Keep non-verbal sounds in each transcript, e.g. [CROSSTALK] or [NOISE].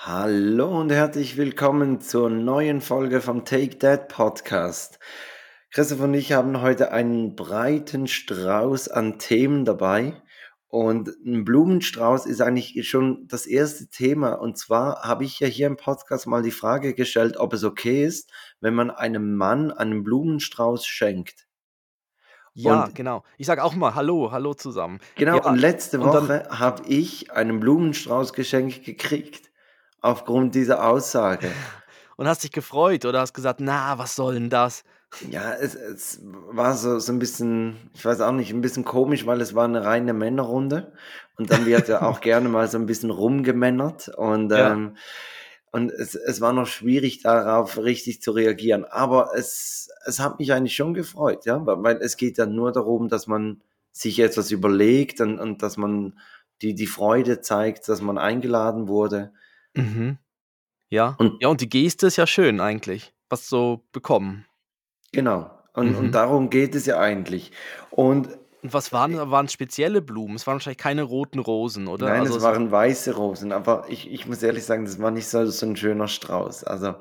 Hallo und herzlich willkommen zur neuen Folge vom Take That Podcast. Christoph und ich haben heute einen breiten Strauß an Themen dabei. Und ein Blumenstrauß ist eigentlich schon das erste Thema. Und zwar habe ich ja hier im Podcast mal die Frage gestellt, ob es okay ist, wenn man einem Mann einen Blumenstrauß schenkt. Ja, Und genau. Ich sage auch mal Hallo, hallo zusammen. genau, und Ja, letzte und dann Woche habe ich einen Blumenstrauß geschenkt gekriegt aufgrund dieser Aussage. [LAUGHS] und hast dich gefreut oder hast gesagt: „Na, was soll 'n das?“ Ja, es es war so so 'n bisschen ich weiß auch nicht, 'n bisschen komisch, weil es war 'ne reine Männerrunde und dann wird ja auch [LAUGHS] gerne mal so 'n bisschen rumgemännert und, Ja. ähm und es es war noch schwierig, darauf richtig zu reagieren. Aber es es hat mich eigentlich schon gefreut, ja, weil es geht ja nur darum, dass man sich etwas überlegt und und dass man die die Freude zeigt, dass man eingeladen wurde. Mhm. Ja. Und Ja, und die Geste ist ja schön eigentlich, was so bekommen. genau, und und Mhm. darum geht es ja eigentlich. Und Und was waren waren's spezielle Blumen? Es waren wahrscheinlich keine roten Rosen, oder? Nein, Also, es waren weiße Rosen, aber ich ich muss ehrlich sagen, das war nicht so so 'n schöner Strauß. Also,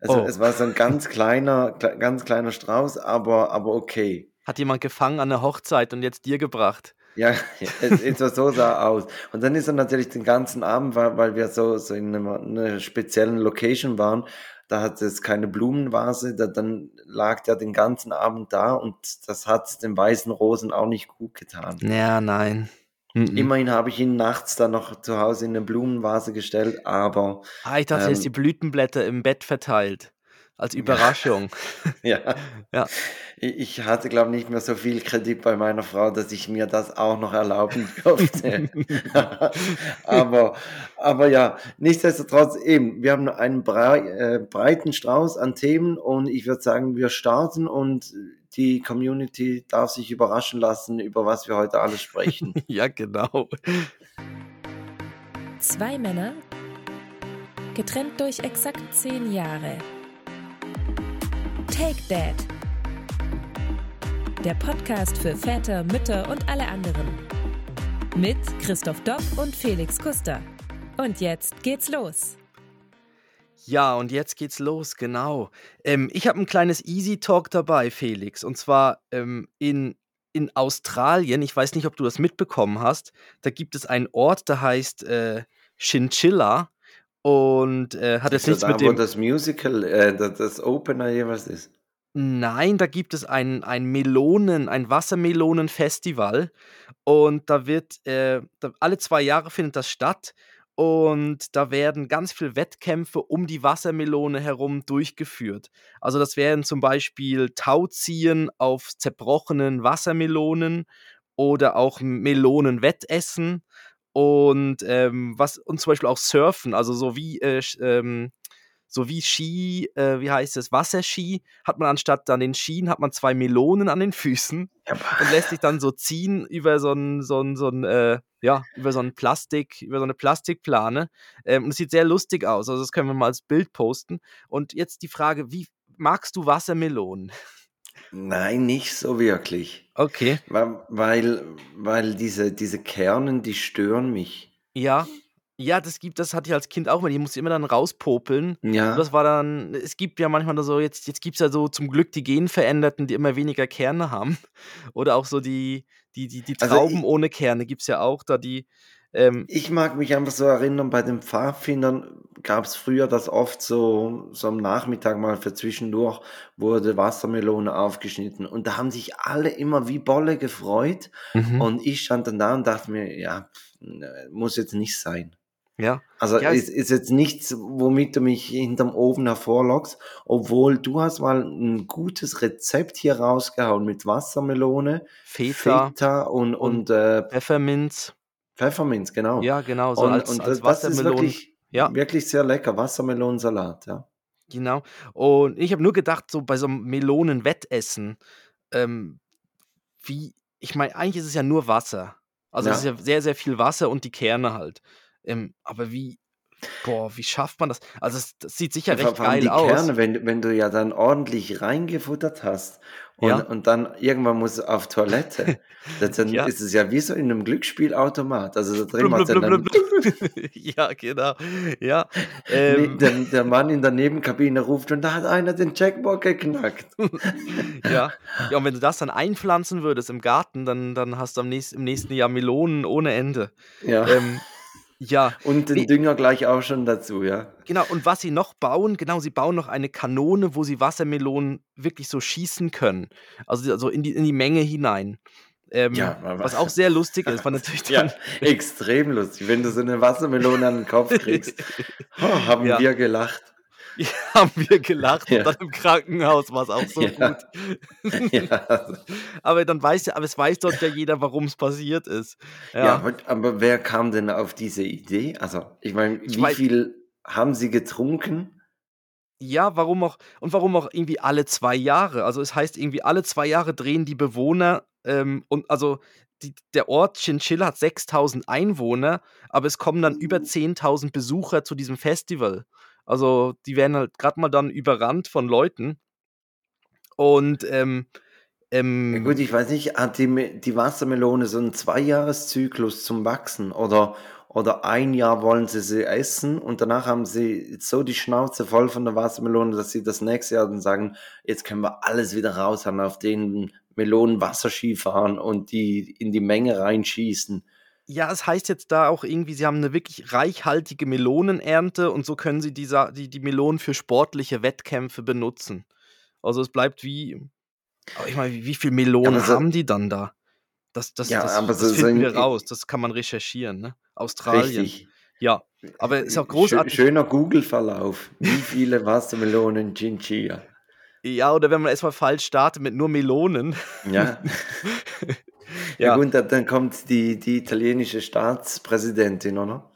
es Oh. es war so 'n [LAUGHS] ganz kleiner klei ganz kleiner Strauß, aber aber okay. Hat jemand gefangen an der Hochzeit und jetzt dir gebracht. Ja, etwa so sah aus. Und dann ist er natürlich den ganzen Abend, weil weil wir so so in 'nem 'ner speziellen Location waren, da hat es keine Blumenvase, da dann lag der den ganzen Abend da und das hat den weißen Rosen auch nicht gut getan. Ja, nein. Mm-mm. Immerhin habe ich ihn nachts dann noch zu Hause in 'ne Blumenvase gestellt, aber, Ah, ich dachte, du hättest die ähm Blütenblätter im Bett verteilt als Überraschung. [LAUGHS] ja. Ja. I ich hatte, glaube nicht mehr so viel Kredit bei meiner Frau, dass ich mir das auch noch erlauben [LAUGHS] durfte. [LAUGHS] Aber aber ja, nichtsdestotrotz eben, wir haben einen äh, breiten Strauß an Themen und ich würde sagen, wir starten und die Community darf sich überraschen lassen, über was wir heute alles sprechen. [LAUGHS] Ja, genau. 2 Männer, getrennt durch exakt 10 Jahre. Take Dad. Der Podcast für Väter, Mütter und alle anderen. Mit Christoph Dopp und Felix Kuster. Und jetzt geht's los. Ja, und jetzt geht's los, genau. Ähm, ich habe 'n kleines Easy Talk dabei, Felix, und zwar, ähm, in in Australien, ich weiß nicht, ob du das mitbekommen hast, da gibt es einen Ort, der heißt, äh, Chinchilla und, äh, hat jetzt nichts mit da, wo dem das Musical, äh, da das Opener jeweils ist? Nein, da gibt es ein ein Melonen ein Wassermelonenfestival und da wird, äh da alle 2 Jahre findet das statt und da werden ganz viel Wettkämpfe um die Wassermelone herum durchgeführt. Also, das wären zum Beispiel Tauziehen auf zerbrochenen Wassermelonen oder auch Melonenwettessen und, ähm, was und zum Beispiel auch Surfen, also so wie, äh, ähm so wie Ski äh, wie heißt es, Wasserski hat man anstatt an den Skien hat man 2 Melonen an den Füßen Ja, und lässt sich dann so ziehen über so 'n so 'n so 'n, äh ja, über so 'n Plastik über so 'ne Plastikplane. Ähm, und es sieht sehr lustig aus. Also, das können wir mal als Bild posten. Und jetzt die Frage, wie magst du Wassermelonen? Nein, nicht so wirklich. Okay. Weil weil diese diese Kernen, die stören mich. Ja. Ja, das gibt das hatte ich als Kind auch immer, die musste ich immer dann rauspopeln. Und Ja. das war dann es gibt ja manchmal da so jetzt jetzt gibt's ja so zum Glück die Genveränderten, die immer weniger Kerne haben. [LAUGHS] Oder auch so die die die die Also, Trauben i ohne Kerne gibt's ja auch da, die, ähm Ich mag mich einfach so erinnern, bei den Pfadfindern gab's früher das oft so so am Nachmittag mal für zwischendurch wurde Wassermelone aufgeschnitten und da haben sich alle immer wie Bolle gefreut Mhm. und ich stand dann da und dachte mir: „Ja, ne, muss jetzt nicht sein.“ Ja. Also, Ja, ist es ist jetzt nichts, womit du mich hinterm Ofen hervorlockst, obwohl du hast mal 'n gutes Rezept hier rausgehauen mit Wassermelone, Feta Feta und und und, äh Pfefferminz. Pfefferminz, genau. Ja, genau, so Und als und als das ist Wassermelonen wirklich ja. wirklich sehr lecker, Wassermelonensalat, ja. Genau. Und ich habe nur gedacht, so bei so 'nem Melonenwettessen, ähm, wie ich meine, eigentlich ist es ja nur Wasser. Also, es ist Ja. ja sehr, sehr viel Wasser und die Kerne halt. Ähm, aber wie boah, wie schafft man das? Also, es das sieht sicher recht geil die aus. Kerne, wenn du wenn du ja dann ordentlich reingefuttert hast und Ja. und dann irgendwann musst du auf Toilette, [LAUGHS] da dann Ja. ist es ja wie so in 'nem Glücksspielautomat. Also, da drin Blub, blub, ja blub, blub, ja, genau. Ja, ähm, der, der Mann in der Nebenkabine ruft und da hat einer den Jackpot geknackt. [LAUGHS] ja. Ja, und wenn du das dann einpflanzen würdest im Garten, dann, dann hast du am nächsten, im nächsten Jahr Melonen ohne Ende. Ja. Ähm, ja, Und den nee, Dünger gleich auch schon dazu, ja. genau. Und was sie noch bauen, genau, sie bauen noch eine Kanone, wo sie Wassermelonen wirklich so schießen können. Also, also in, die, in die Menge hinein. Ähm, Ja, was auch sehr lustig ist, war [LAUGHS] natürlich Ja, dann. extrem lustig, wenn du so eine Wassermelone an den Kopf [LAUGHS] kriegst. Oh, haben Ja. wir gelacht. [LAUGHS] haben wir gelacht Ja. und dann im Krankenhaus war es auch so Ja. gut. [LAUGHS] ja, [LAUGHS] Aber dann weiß ja, aber es weiß dort ja jeder, warum es passiert ist. ja. Ja. aber, wer kam denn auf diese Idee? Also, ich meine, Ich wie weiß- viel haben sie getrunken? Ja, warum auch, und warum auch irgendwie alle zwei Jahre? Also es heißt irgendwie, alle zwei Jahre drehen die Bewohner, ähm, und also die, der Ort Chinchilla hat 6000 Einwohner, aber es kommen dann über 10.000 Besucher zu diesem Festival. Also die werden halt gerade mal dann überrannt von Leuten. Und ähm, Ja, ähm, gut, ich weiß nicht, hat die, die Wassermelone so einen Zweijahreszyklus zum Wachsen oder, oder ein Jahr wollen sie sie essen und danach haben sie so die Schnauze voll von der Wassermelone, dass sie das nächste Jahr dann sagen, jetzt können wir alles wieder raushauen, auf den Melonen Wasserski fahren und die in die Menge reinschießen. Ja, es heißt jetzt da auch irgendwie, sie haben eine wirklich reichhaltige Melonenernte und so können sie dieser, die, die Melonen für sportliche Wettkämpfe benutzen. Also es bleibt wie, aber ich meine, wie, wie viel Melonen so- haben die dann da? Das, das, Ja, das, aber das so- so finden in- wir raus, das kann man recherchieren, ne? Australien. Richtig. Ja, aber ist auch Schö- großartig. Schöner Google-Verlauf. Wie viele Wassermelonen Chinchilla? Ja, oder wenn man erstmal falsch startet mit nur Melonen. Ja. [LAUGHS] Ja, Ja. gut, dann, kommt die, die italienische Staatspräsidentin, oder?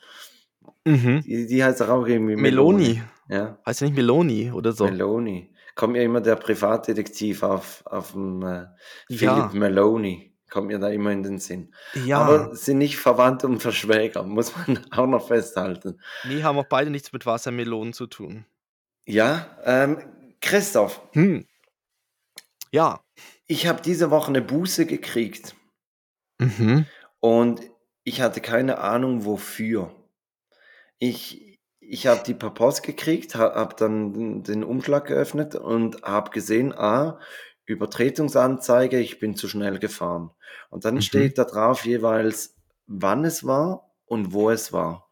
Mhm. Die, die heißt doch auch irgendwie Meloni. Ja, Heißt ja nicht Meloni oder so. Meloni. Kommt mir immer der Privatdetektiv auf, auf dem äh, Philipp Ja. Meloni. Kommt mir da immer in den Sinn. Ja, Aber sind nicht verwandt und Verschwäger, [LAUGHS] muss man auch noch festhalten. nee, haben auch beide nichts mit Wassermelonen zu tun. Ja, ähm, Christoph, Hm. Ja. ich habe diese Woche eine Buße gekriegt Mhm. und ich hatte keine Ahnung wofür. Ich, ich habe die per Post gekriegt, habe hab dann den- Umschlag geöffnet und habe gesehen, ah, Übertretungsanzeige, ich bin zu schnell gefahren. Und dann Mhm. steht da drauf jeweils, wann es war und wo es war.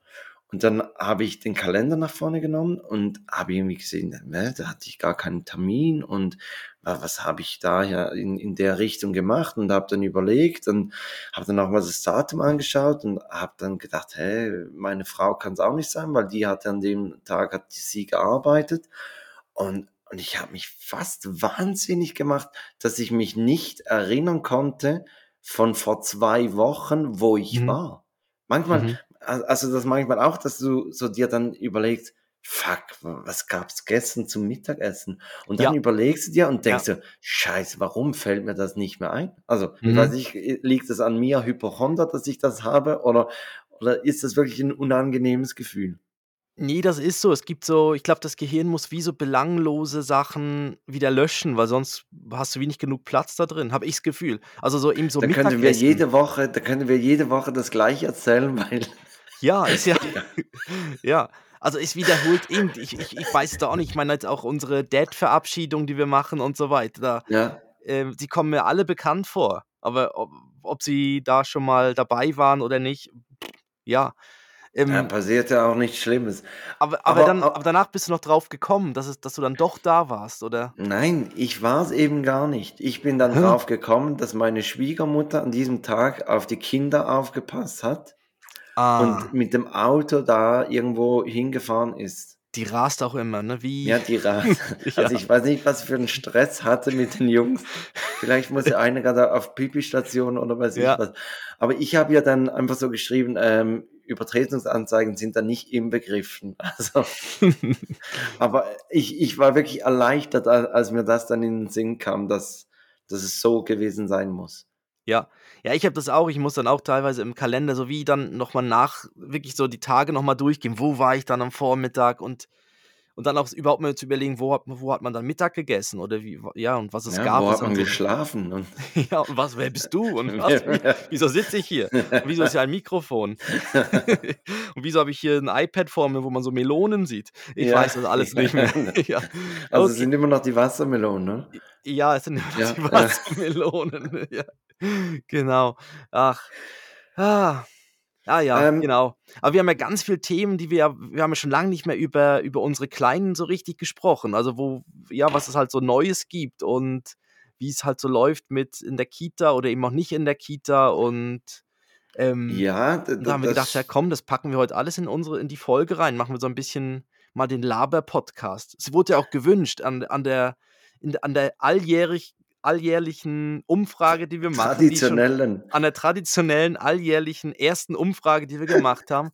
Und dann habe ich den Kalender nach vorne genommen und habe irgendwie gesehen, ne, da hatte ich gar keinen Termin und was habe ich da ja in, in der Richtung gemacht und habe dann überlegt und habe dann auch mal das Datum angeschaut und habe dann gedacht, hä, meine Frau kann es auch nicht sein, weil die hat an dem Tag hat sie gearbeitet und und ich habe mich fast wahnsinnig gemacht, dass ich mich nicht erinnern konnte von vor zwei Wochen, wo ich Mhm. war. Manchmal, Mhm. Al- also das manchmal auch, dass du so dir dann überlegst, fuck, was gab's gestern zum Mittagessen? Und dann Ja. überlegst du dir und denkst du, scheiße, warum fällt mir das nicht mehr ein? Also, ich Mhm. weiß nicht, liegt es an mir Hypochonder, dass ich das habe oder, oder ist das wirklich ein unangenehmes Gefühl? Nee, das ist so. Es gibt so, ich glaube, das Gehirn muss wie so belanglose Sachen wieder löschen, weil sonst hast du wenig genug Platz da drin, habe ich das Gefühl. Also so eben so da könnten wir jede Woche, da könnten wir jede Woche das gleiche erzählen, weil Ja, ist ja. [LAUGHS] [LAUGHS] ja. Also es wiederholt eben, ich, ich, ich weiß es da auch nicht, ich meine jetzt auch unsere Dad-Verabschiedung, die wir machen und so weiter, ja, ähm, die kommen mir alle bekannt vor. Aber ob, ob sie da schon mal dabei waren oder nicht, ja. Ähm, da passiert ja auch nichts Schlimmes. aber, aber, aber- dann, aber- danach bist du noch drauf gekommen, dass, es, dass du dann doch da warst, oder? Nein, ich war es eben gar nicht. Ich bin dann Hä? drauf gekommen, dass meine Schwiegermutter an diesem Tag auf die Kinder aufgepasst hat Ah, und mit dem Auto da irgendwo hingefahren ist. die rast auch immer, ne? Wie? Ja, die Rat. [LAUGHS] Ja. Also ich weiß nicht, was für einen Stress hatte mit den Jungs. Vielleicht muss ja einer gerade auf Pipi-Station oder weiß Ja. ich was. Aber ich habe ja dann einfach so geschrieben, ähm, Übertretungsanzeigen sind da nicht inbegriffen. [LAUGHS] Also, aber ich, ich war wirklich erleichtert, als, als mir das dann in den Sinn kam, dass, dass es so gewesen sein muss. Ja, ja, ich habe das auch. Ich muss dann auch teilweise im Kalender so wie dann nochmal nach, wirklich so die Tage nochmal durchgehen. Wo war ich dann am Vormittag und, und dann auch überhaupt mal zu überlegen, wo hat, wo hat man dann Mittag gegessen oder wie, ja, und was es Ja, gab. wo hat man so, geschlafen? [LAUGHS] Und ja, und was, wer bist du? Und [LAUGHS] was, wie, [LAUGHS] wieso sitze ich hier? Und wieso ist hier ein Mikrofon? und wieso habe ich hier ein iPad vor mir, wo man so Melonen sieht? Ich Ja. weiß das alles nicht mehr. ja. Also es Okay. sind immer noch die Wassermelonen, ne? Ja, es sind Ja, die. [LAUGHS] Wassermelonen. ja. Genau. Ach. Ah. Ah ja, Ähm, genau. Aber wir haben ja ganz viele Themen, die wir ja, wir haben ja schon lange nicht mehr über, über unsere Kleinen so richtig gesprochen. Also wo, ja, was es halt so Neues gibt und wie es halt so läuft mit in der Kita oder eben auch nicht in der Kita und ähm, Ja, da haben wir gedacht, ja komm, das packen wir heute alles in unsere, in die Folge rein. Machen wir so ein bisschen mal den Laber-Podcast. Es wurde ja auch gewünscht an, an der, in, an der alljährig, alljährlichen Umfrage, die wir [LAUGHS] machen, traditionellen. an der traditionellen alljährlichen ersten Umfrage, die wir gemacht haben,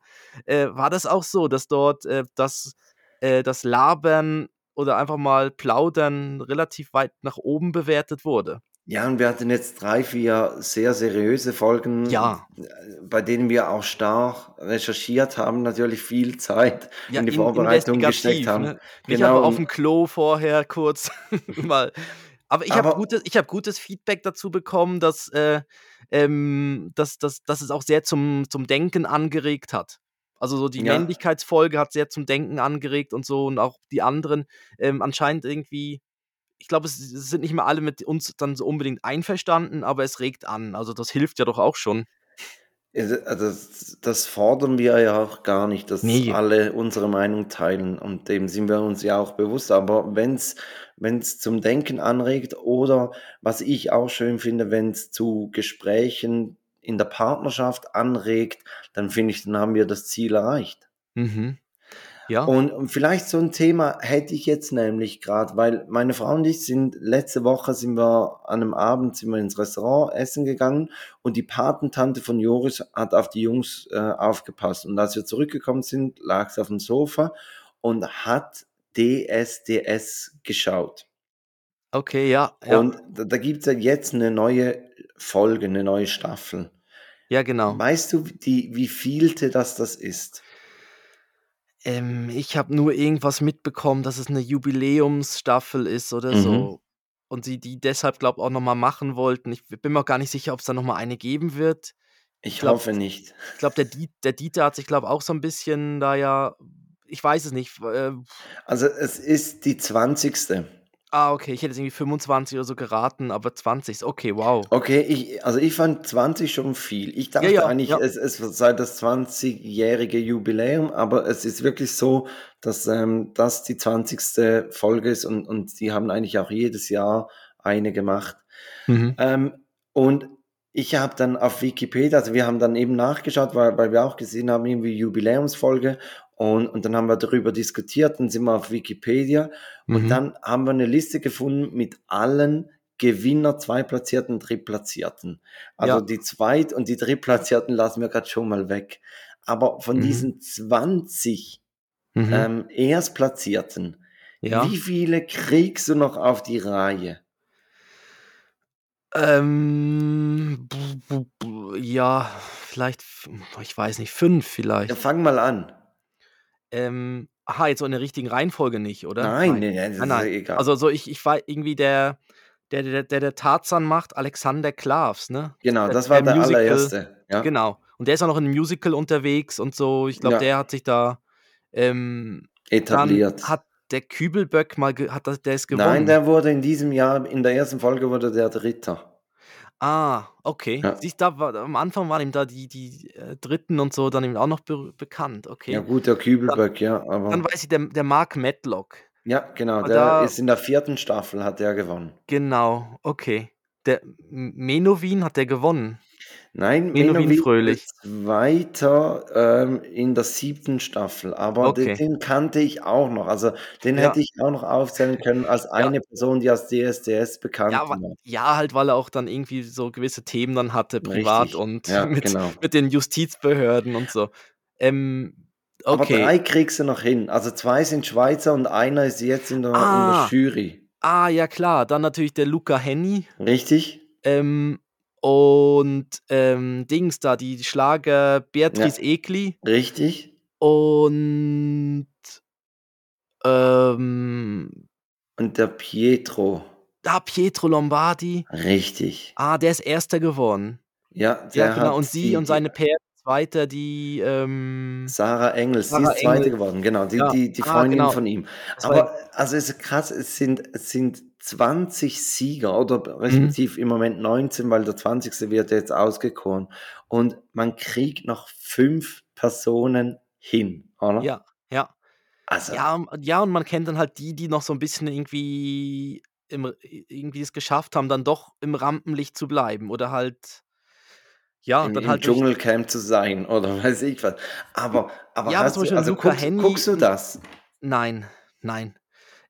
äh, war das auch so, dass dort äh, das, äh, das Labern oder einfach mal Plaudern relativ weit nach oben bewertet wurde. Ja, und wir hatten jetzt drei, vier sehr seriöse Folgen, Ja. bei denen wir auch stark recherchiert haben, natürlich viel Zeit Ja, in die in, Vorbereitung gesteckt haben. Ne? Genau, einfach auf und- dem Klo vorher kurz [LAUGHS] mal. Aber ich habe gutes, ich hab gutes Feedback dazu bekommen, dass, äh, ähm, dass, dass, dass es auch sehr zum, zum Denken angeregt hat. Also so die Ja. Männlichkeitsfolge hat sehr zum Denken angeregt und so und auch die anderen ähm, anscheinend irgendwie. Ich glaube, es, sind nicht mehr alle mit uns dann so unbedingt einverstanden, aber es regt an. Also das hilft ja doch auch schon. Also das, das fordern wir ja auch gar nicht, dass Nee. alle unsere Meinung teilen und dem sind wir uns ja auch bewusst. Aber wenn es zum Denken anregt oder was ich auch schön finde, wenn es zu Gesprächen in der Partnerschaft anregt, dann finde ich, dann haben wir das Ziel erreicht. Mhm. Ja. Und, und vielleicht so ein Thema hätte ich jetzt nämlich gerade, weil meine Frau und ich sind, letzte Woche sind wir an einem Abend sind wir ins Restaurant essen gegangen und die Patentante von Joris hat auf die Jungs äh, aufgepasst. Und als wir zurückgekommen sind, lag sie auf dem Sofa und hat DSDS geschaut. Okay, ja. ja. Und da, da gibt es ja jetzt eine neue Folge, eine neue Staffel. ja, genau. Weißt du, die, wie vielte das das ist? Ähm, ich habe nur irgendwas mitbekommen, dass es eine Jubiläumsstaffel ist oder Mhm. so. Und sie die deshalb, glaube ich, auch noch mal machen wollten. Ich bin mir auch gar nicht sicher, ob es da noch mal eine geben wird. Ich glaub- hoffe nicht. Ich glaube, der, Diet, der Dieter hat sich, glaube ich, auch so ein bisschen da ja ich weiß es nicht. Äh, Also es ist die 20. ah, okay, ich hätte jetzt irgendwie 25 oder so geraten, aber 20 ist okay, wow. Okay, ich, also ich fand 20 schon viel. Ich dachte ja, eigentlich, ja. es, es sei das 20-jährige Jubiläum, aber es ist wirklich so, dass ähm, das die 20. Folge ist und, und die haben eigentlich auch jedes Jahr eine gemacht. Mhm. Ähm, und ich habe dann auf Wikipedia, also wir haben dann eben nachgeschaut, weil, weil wir auch gesehen haben, irgendwie Jubiläumsfolge und, und dann haben wir darüber diskutiert, dann sind wir auf Wikipedia und Mhm. dann haben wir eine Liste gefunden mit allen Gewinner, Zweitplatzierten, Drittplatzierten. Also Ja. die Zweit- und die Drittplatzierten lassen wir gerade schon mal weg. Aber von Mhm. diesen 20 Mhm. ähm, Erstplatzierten, ja. wie viele kriegst du noch auf die Reihe? Ähm, bu- bu- bu- ja, vielleicht, ich weiß nicht, fünf Ja, vielleicht. fang mal an. Ähm, aha, jetzt so in der richtigen Reihenfolge nicht, oder? Nein, nee, nee, das Nein, ist ja nein. egal. Also so ich, ich war irgendwie der, der, der, der, der Tarzan macht, Alexander Klavs, ne? genau, der- das war der der allererste. Ja. Genau. Und der ist auch noch in einem Musical unterwegs und so. Ich glaube, Ja. der hat sich da ähm, Etabliert. Hat der Kübelböck mal, hat das, der ist gewonnen. Nein, der wurde in diesem Jahr, in der ersten Folge wurde der Dritter. Ah, okay. Ja. Siehst da war, am Anfang waren ihm da die, die äh, Dritten und so dann eben auch noch be bekannt. Okay. Ja gut, der Kübelböck, ja, aber Dann weiß ich, der, der Mark Matlock. ja, genau, der da- ist in der vierten Staffel, hat der gewonnen. Genau, okay. Der Menowin hat der gewonnen. Nein, Menowin Fröhlich. weiter ähm, in der siebten Staffel, aber Okay. den, den kannte ich auch noch. Also den Ja. hätte ich auch noch aufzählen können als eine Person, die als DSDS bekannt Ja, war. wa- ja, halt, weil er auch dann irgendwie so gewisse Themen dann hatte, privat Richtig. und Ja, [LAUGHS] mit, genau. mit den Justizbehörden und so. Ähm, Aber okay. drei kriegst du noch hin. Also zwei sind Schweizer und einer ist jetzt in der, in Ah. der Jury. Ah, ja klar. Dann natürlich der Luca Henny. Richtig? Ähm, und ähm, Dings da, die Schlager Beatrice Egli. Richtig? Und Ähm, Und der Pietro. ah, Pietro Lombardi. Richtig. Ah, der ist Erster geworden. Ja, Ja, der genau. hat Und sie und seine Pär Zweiter, die, ähm, Sarah Engels, sie Sarah ist Zweite geworden, genau, die, Ja. die, die Ah, Freundin genau. von ihm. Aber also es ist krass, es sind, es sind 20 Sieger oder Mhm. respektive im Moment 19, weil der 20. wird jetzt ausgekoren. Und man kriegt noch fünf Personen hin, oder? Ja, ja. Also, Ja, ja, und man kennt dann halt die, die noch so ein bisschen irgendwie im irgendwie es geschafft haben, dann doch im Rampenlicht zu bleiben oder halt ja, im, dann im halt Dschungelcamp zu sein oder [LAUGHS] weiß ich was. Aber, aber Ja, hast du, also guckst, Hänni guckst du das? nein, nein.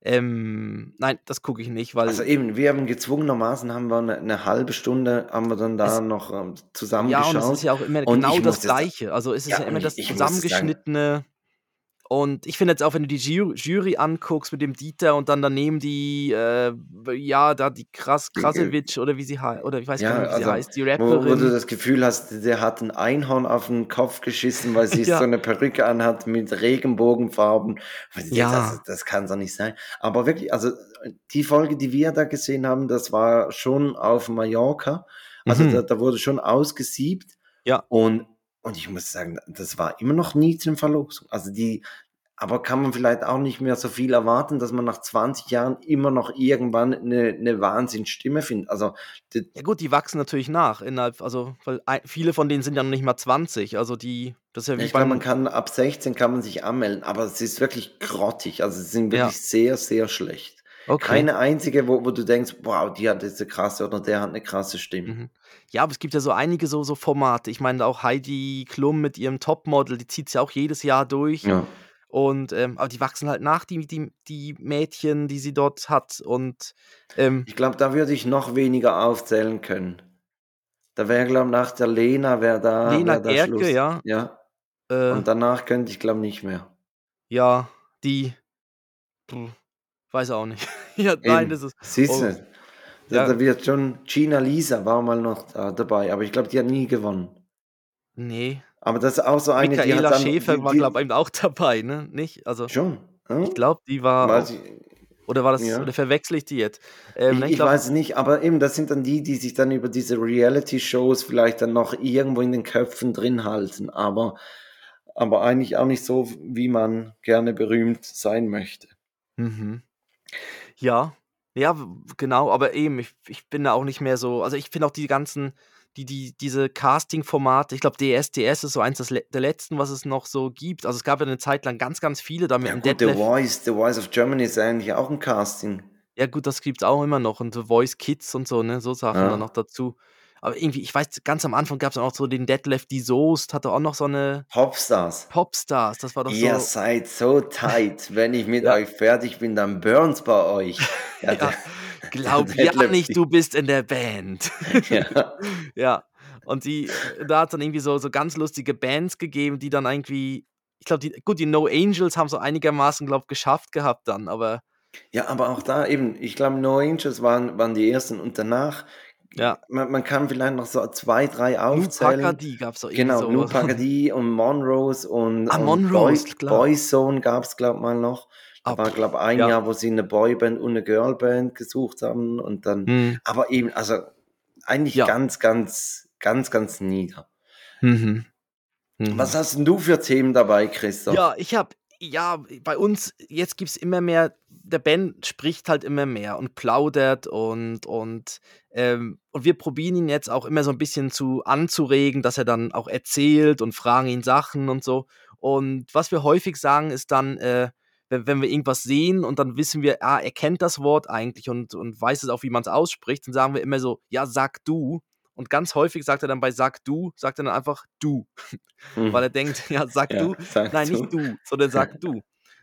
Ähm, nein, das gucke ich nicht, Also weil eben, wir haben gezwungenermaßen haben wir eine, eine halbe Stunde haben wir dann da es noch ähm, ja, und es ist zusammengeschaut ja auch immer und genau das Gleiche. Also, es ist ja ja immer das Zusammengeschnittene und ich finde jetzt auch, wenn du die Ju Jury anguckst mit dem Dieter und dann daneben die, äh, ja, da die Kras die, äh, Krasewitsch oder wie sie hei oder ich weiß gar ja, nicht, wie sie also heißt, die wo, wo du Rapperin. das Gefühl hast, der hat ein Einhorn auf den Kopf geschissen, weil sie [LAUGHS] so Ja, eine Perücke anhat mit Regenbogenfarben. Ja. das kann doch nicht sein. Aber wirklich, also die Folge, die wir da gesehen haben, das war schon auf Mallorca. Also da, Mhm. da wurde schon ausgesiebt. Ja. Und, und ich muss sagen, das war immer noch nie zum Verlosung. Also die, aber kann man vielleicht auch nicht mehr so viel erwarten, dass man nach 20 Jahren immer noch irgendwann eine, eine Wahnsinnsstimme findet. Also, Ja gut, die wachsen natürlich nach innerhalb also, weil ei viele von denen sind ja noch nicht mal 20. Also, die das ist ja wie ich glaube, man kann ab 16 kann man sich anmelden, aber es ist wirklich grottig. Also, sie sind ja, wirklich sehr, sehr schlecht. Okay. Keine einzige, wo, wo du denkst, wow, die hat jetzt eine krasse oder der hat eine krasse Stimme. Mhm. Ja, aber es gibt ja so einige so so Formate. Ich meine auch Heidi Klum mit ihrem Topmodel, die zieht's ja auch jedes Jahr durch Ja. und, ähm aber die wachsen halt nach, die die die Mädchen, die sie dort hat und, ähm Ich glaube, da würde ich noch weniger aufzählen können. Da wäre, glaube ich, nach der Lena wäre da, Lena wäre da Gerke, Schluss. ja. Ja. Äh, Und danach könnte ich, glaube nicht mehr. ja, die puh, weiß auch nicht. [LAUGHS] Ja, nein, Eben. das ist Siehst oh, du? Da, ja, da wird schon, Gina Lisa war mal noch da, dabei, aber ich glaube, die hat nie gewonnen. ne. Aber das ist auch so eine, die hat Michaela dann, Schäfer die, war, glaube die, ich, auch dabei, ne? Nicht? Also, schon, ich hm? glaube, die war Weiß ich, oder war das oder ja. verwechsle ich die jetzt? Ähm, Ich, ne, ich ich glaube weiß es nicht, aber eben, das sind dann die, die sich dann über diese Reality-Shows vielleicht dann noch irgendwo in den Köpfen drin halten, aber, aber eigentlich auch nicht so, wie man gerne berühmt sein möchte. mhm. Ja, ja, w genau, aber eben, ich ich bin da auch nicht mehr so also, ich finde auch die ganzen die die diese Casting-Formate ich glaube, DSDS ist so eins des le der letzten, was es noch so gibt. Also, es gab ja 'ne Zeit lang ganz, ganz viele da mit Ja dem gut, The Detlef Voice, The Voice of Germany ist eigentlich auch ein Casting. Ja gut, das gibt's auch immer noch und The Voice Kids und so, ne, so Sachen dann noch dazu. Aber irgendwie, ich weiß, ganz am Anfang gab's dann auch so den Detlef die Soest, hatte auch noch so 'ne Popstars. Popstars, das war doch Ihr so seid so tight. Wenn ich mit [LAUGHS] Ja. euch fertig bin, dann burnt's bei euch. [LAUGHS] Ja, Ja, der, [LAUGHS] der glaub ja Detlef, nicht, du bist in der Band. ja. Ja, und die da hat's dann irgendwie so so ganz lustige Bands gegeben, die dann irgendwie ich glaube, die gut, die No Angels haben so einigermaßen, glaube ich, geschafft gehabt dann, aber ja, aber auch da eben, ich glaube, No Angels waren, waren die ersten und danach, ja. man, man kann vielleicht noch so zwei, drei aufzählen. Pagadi gab's doch irgendwie Genau, so was. Pagadi und Monrose und, Ah, und Boy, Monrose, klar. Boyzone gab's, glaube mal noch. Da war, glaube ein ja. Jahr, wo sie eine Boyband und eine Girlband gesucht haben und dann, Mhm. aber eben, also eigentlich Ja. ganz, ganz, ganz, ganz nieder. Mhm. Was Mhm. hast denn du für Themen dabei, Christoph? Ja, ich habe ja, bei uns jetzt gibt's immer mehr der Ben spricht halt immer mehr und plaudert und und, ähm und wir probieren ihn jetzt auch immer so 'n bisschen zu anzuregen, dass er dann auch erzählt und fragen ihn Sachen und so. Und was wir häufig sagen, ist dann, äh, wenn wenn wir irgendwas sehen und dann wissen wir, ah, er kennt das Wort eigentlich und und weiß es auch, wie man's ausspricht, dann sagen wir immer so: „Ja, sag du.“ Und ganz häufig sagt er dann bei „Sag du“ sagt er dann einfach „du“, [LAUGHS] weil er Mhm. denkt, [LAUGHS] ja, sag Ja, du sag nein, du. nicht du, sondern sag [LAUGHS] du.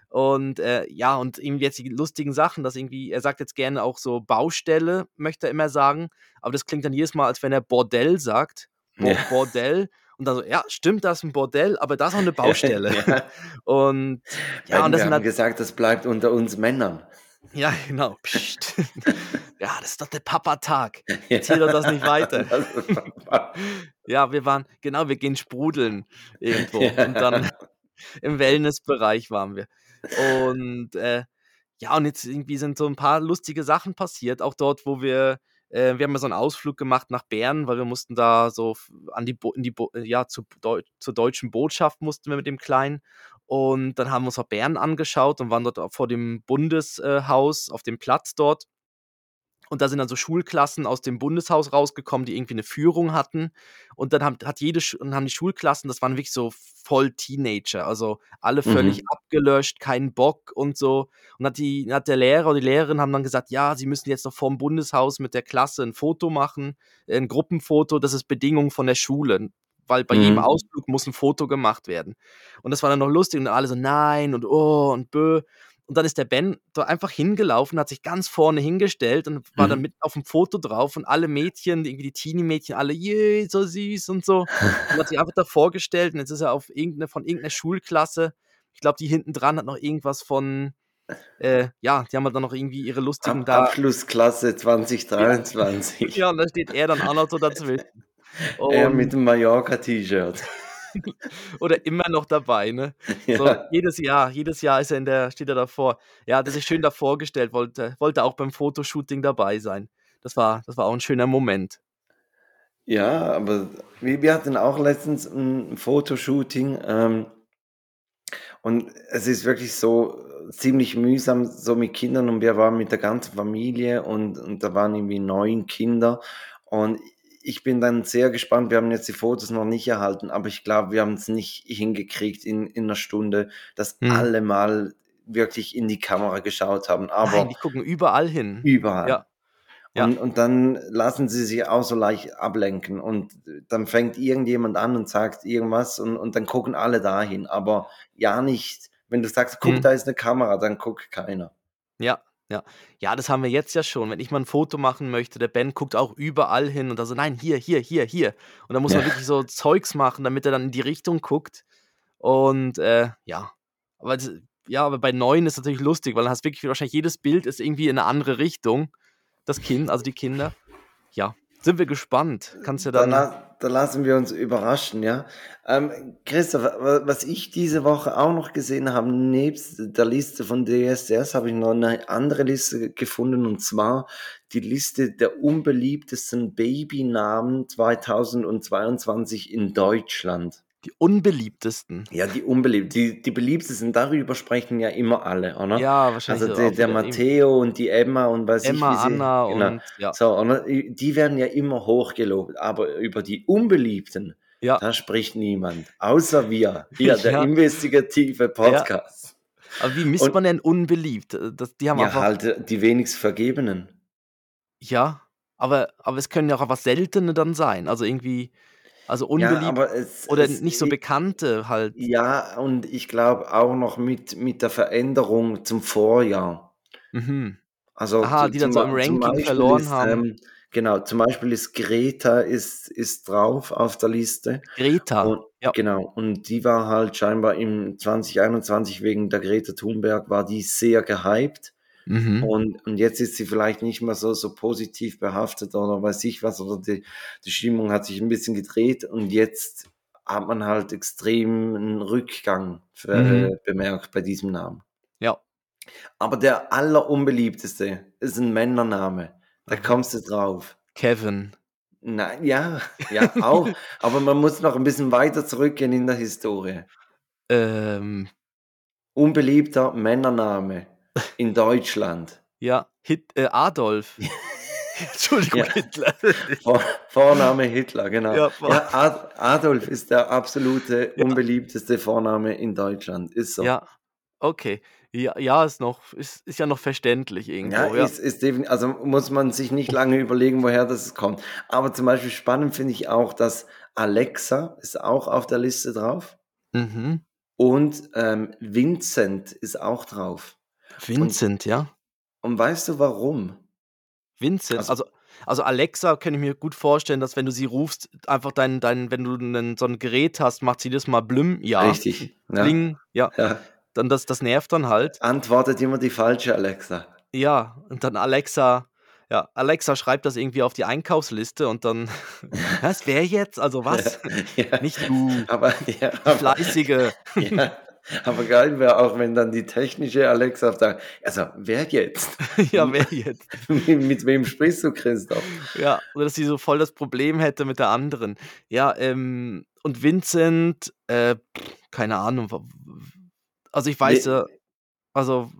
Und, äh, ja, und irgendwie jetzt die lustigen Sachen, dass irgendwie er sagt jetzt gerne auch so Baustelle, möchte er immer sagen, aber das klingt dann jedes Mal, als wenn er Bordell sagt. Bo Ja. Bordell und dann so: „Ja, stimmt, das ist 'n Bordell, aber da ist auch 'ne [LAUGHS] Baustelle.“ Ja. [LAUGHS] Und ja, Ben, und das wir haben halt gesagt, das bleibt unter uns Männern. ja, genau. Psst. [LAUGHS] Ja, das ist doch der Papatag. Erzähl doch das nicht weiter. Das Ja, wir waren genau, wir gehen sprudeln irgendwo und dann im Wellnessbereich waren wir. Und äh, ja, und jetzt irgendwie sind so ein paar lustige Sachen passiert, auch dort, wo wir äh, wir haben ja so einen Ausflug gemacht nach Bern, weil wir mussten da so an die, Bo in die Bo ja, zu Deu zur deutschen Botschaft mussten wir mit dem Kleinen. Und dann haben wir uns auch Bern angeschaut und waren dort vor dem Bundeshaus, auf dem Platz dort. Und da sind dann so Schulklassen aus dem Bundeshaus rausgekommen, die irgendwie eine Führung hatten. Und dann haben, hat jede, und haben die Schulklassen, das waren wirklich so voll Teenager, also alle völlig mhm. abgelöscht, keinen Bock und so. Und hat, die, hat der Lehrer oder die Lehrerin haben dann gesagt, ja, sie müssen jetzt noch vorm Bundeshaus mit der Klasse ein Foto machen, ein Gruppenfoto, das ist Bedingung von der Schule weil bei mhm. jedem Ausflug muss ein Foto gemacht werden. Und das war dann noch lustig und alle so nein und oh und bö. Und dann ist der Ben da einfach hingelaufen, hat sich ganz vorne hingestellt und war mhm. dann mit auf dem Foto drauf und alle Mädchen, irgendwie die Teenie-Mädchen, alle, je, so süß und so. Und hat sich einfach da vorgestellt und jetzt ist er auf irgendeine, von irgendeiner Schulklasse. Ich glaube, die hinten dran hat noch irgendwas von, äh, ja, die haben halt dann noch irgendwie ihre lustigen Ab Abschlussklasse 2023. [LAUGHS] ja, und da steht er dann auch noch so dazwischen. er mit dem Mallorca-T-Shirt. [LAUGHS] Oder immer noch dabei, ne? [LAUGHS] Ja. So, jedes Jahr, jedes Jahr ist er in der, steht er davor. Ja, das ist schön da vorgestellt, wollte, wollte auch beim Fotoshooting dabei sein. Das war, das war auch ein schöner Moment. Ja, aber wir hatten auch letztens ein Fotoshooting ähm, und es ist wirklich so ziemlich mühsam, so mit Kindern und wir waren mit der ganzen Familie und, und da waren irgendwie neun Kinder und ich bin dann sehr gespannt. Wir haben jetzt die Fotos noch nicht erhalten, aber ich glaube, wir haben es nicht hingekriegt in, in einer Stunde, dass hm. alle mal wirklich in die Kamera geschaut haben. Aber Nein, die gucken überall hin. Überall. Ja. Und, ja. und dann lassen sie sich auch so leicht ablenken und dann fängt irgendjemand an und sagt irgendwas und, und dann gucken alle dahin. Aber ja nicht, wenn du sagst, guck, hm. da ist eine Kamera, dann guckt keiner. Ja, ja. Ja, das haben wir jetzt ja schon. Wenn ich mal ein Foto machen möchte, der Ben guckt auch überall hin und da so, nein, hier, hier, hier, hier. Und da muss man wirklich so Zeugs machen, damit er dann in die Richtung guckt. Und äh, ja. Aber ja, aber bei neun ist natürlich lustig, weil dann hast wirklich wahrscheinlich jedes Bild ist irgendwie in eine andere Richtung. Das Kind, also die Kinder. Ja. Sind wir gespannt. Kannst du dann. Da, da lassen wir uns überraschen, ja. Ähm, Christoph, was ich diese Woche auch noch gesehen habe, nebst der Liste von DSDS, habe ich noch eine andere Liste gefunden und zwar die Liste der unbeliebtesten Babynamen 2022 in Deutschland. Die unbeliebtesten. Ja, die unbeliebtesten. Die, die beliebtesten, darüber sprechen ja immer alle, oder? Ja, wahrscheinlich. Also der, der Matteo und die Emma und weiß Emma, ich wie sie, Anna genau. und ja. So, oder? die werden ja immer hochgelobt, aber über die unbeliebten, ja. da spricht niemand, außer wir. Hier, der [LAUGHS] ja. investigative Podcast. Ja. Aber wie misst und, man denn unbeliebt? Das, die haben ja, halt die wenigst Vergebenen. Ja, aber, aber es können ja auch einfach seltene dann sein. Also irgendwie also unbeliebt ja, es, oder es, nicht so bekannte halt. Ja, und ich glaube auch noch mit, mit der Veränderung zum Vorjahr. Mhm. Also Aha, die dann so im Ranking verloren ist, haben. Ähm, genau, zum Beispiel ist Greta ist, ist drauf auf der Liste. Greta, und, ja. Genau, und die war halt scheinbar im 2021 wegen der Greta Thunberg, war die sehr gehypt. Mhm. Und, und jetzt ist sie vielleicht nicht mehr so, so positiv behaftet oder weiß ich was, oder die, die Stimmung hat sich ein bisschen gedreht und jetzt hat man halt extrem einen Rückgang für, mhm. äh, bemerkt bei diesem Namen. Ja. Aber der allerunbeliebteste ist ein Männername. Da kommst du drauf. Kevin. Nein, ja, [LAUGHS] ja, auch. aber man muss noch ein bisschen weiter zurückgehen in der Historie. Ähm. Unbeliebter Männername in Deutschland. Ja, Hit, äh, Adolf. [LAUGHS] Entschuldigung, ja. Hitler. Vor, Vorname Hitler, genau. Ja, ja, Ad, Adolf ist der absolute unbeliebteste Vorname in Deutschland. Ist so. Ja, okay. Ja, ja ist, noch, ist, ist ja noch verständlich irgendwo. Ja, Ist, ist definitiv, also muss man sich nicht lange überlegen, woher das kommt. Aber zum Beispiel spannend finde ich auch, dass Alexa ist auch auf der Liste drauf. Mhm. Und ähm, Vincent ist auch drauf. Vincent, und, ja. Und weißt du warum? Vincent, also, also, also Alexa kann ich mir gut vorstellen, dass wenn du sie rufst, einfach dein, dein wenn du einen, so ein Gerät hast, macht sie das mal blüm, ja. Richtig. Bling, ja. ja. Dann das, das nervt dann halt. Antwortet immer die falsche Alexa. Ja, und dann Alexa, ja, Alexa schreibt das irgendwie auf die Einkaufsliste und dann, [LAUGHS] was, wer jetzt? Also was? Ja, ja. Nicht du, aber, ja, aber, Fleißige. [LAUGHS] Ja, Aber geil wäre auch, wenn dann die technische Alexa sagt, also wer jetzt? [LAUGHS] ja, wer jetzt? mit, wem sprichst du, Christoph? Ja, oder dass sie so voll das Problem hätte mit der anderen. Ja, ähm, und Vincent, äh, keine Ahnung. Also ich weiß ja, also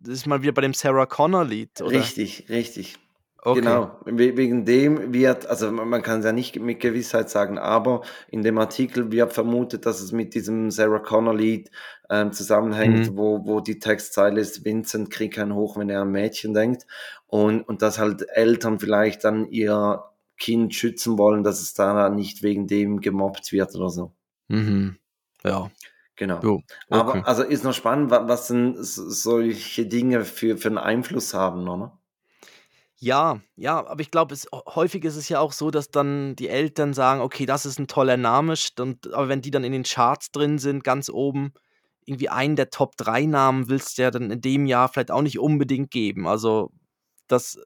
das ist mal wieder bei dem Sarah Connor Lied, oder? Richtig, richtig. Okay. Genau, wegen dem wird, also man kann es ja nicht mit Gewissheit sagen, aber in dem Artikel wird vermutet, dass es mit diesem Sarah Connor Lied ähm, zusammenhängt, mhm. wo, wo die Textzeile ist, Vincent kriegt keinen hoch, wenn er an Mädchen denkt und, und dass halt Eltern vielleicht dann ihr Kind schützen wollen, dass es da nicht wegen dem gemobbt wird oder so. Mhm. Ja. Genau. Jo, okay. Aber also ist noch spannend, was denn solche Dinge für, für einen Einfluss haben, oder? Ja, ja, aber ich glaube, häufig ist es ja auch so, dass dann die Eltern sagen: „Okay, das ist ein toller Name“, und aber wenn die dann in den Charts drin sind, ganz oben, irgendwie einen der Top 3 Namen willst du ja dann in dem Jahr vielleicht auch nicht unbedingt geben. Also, das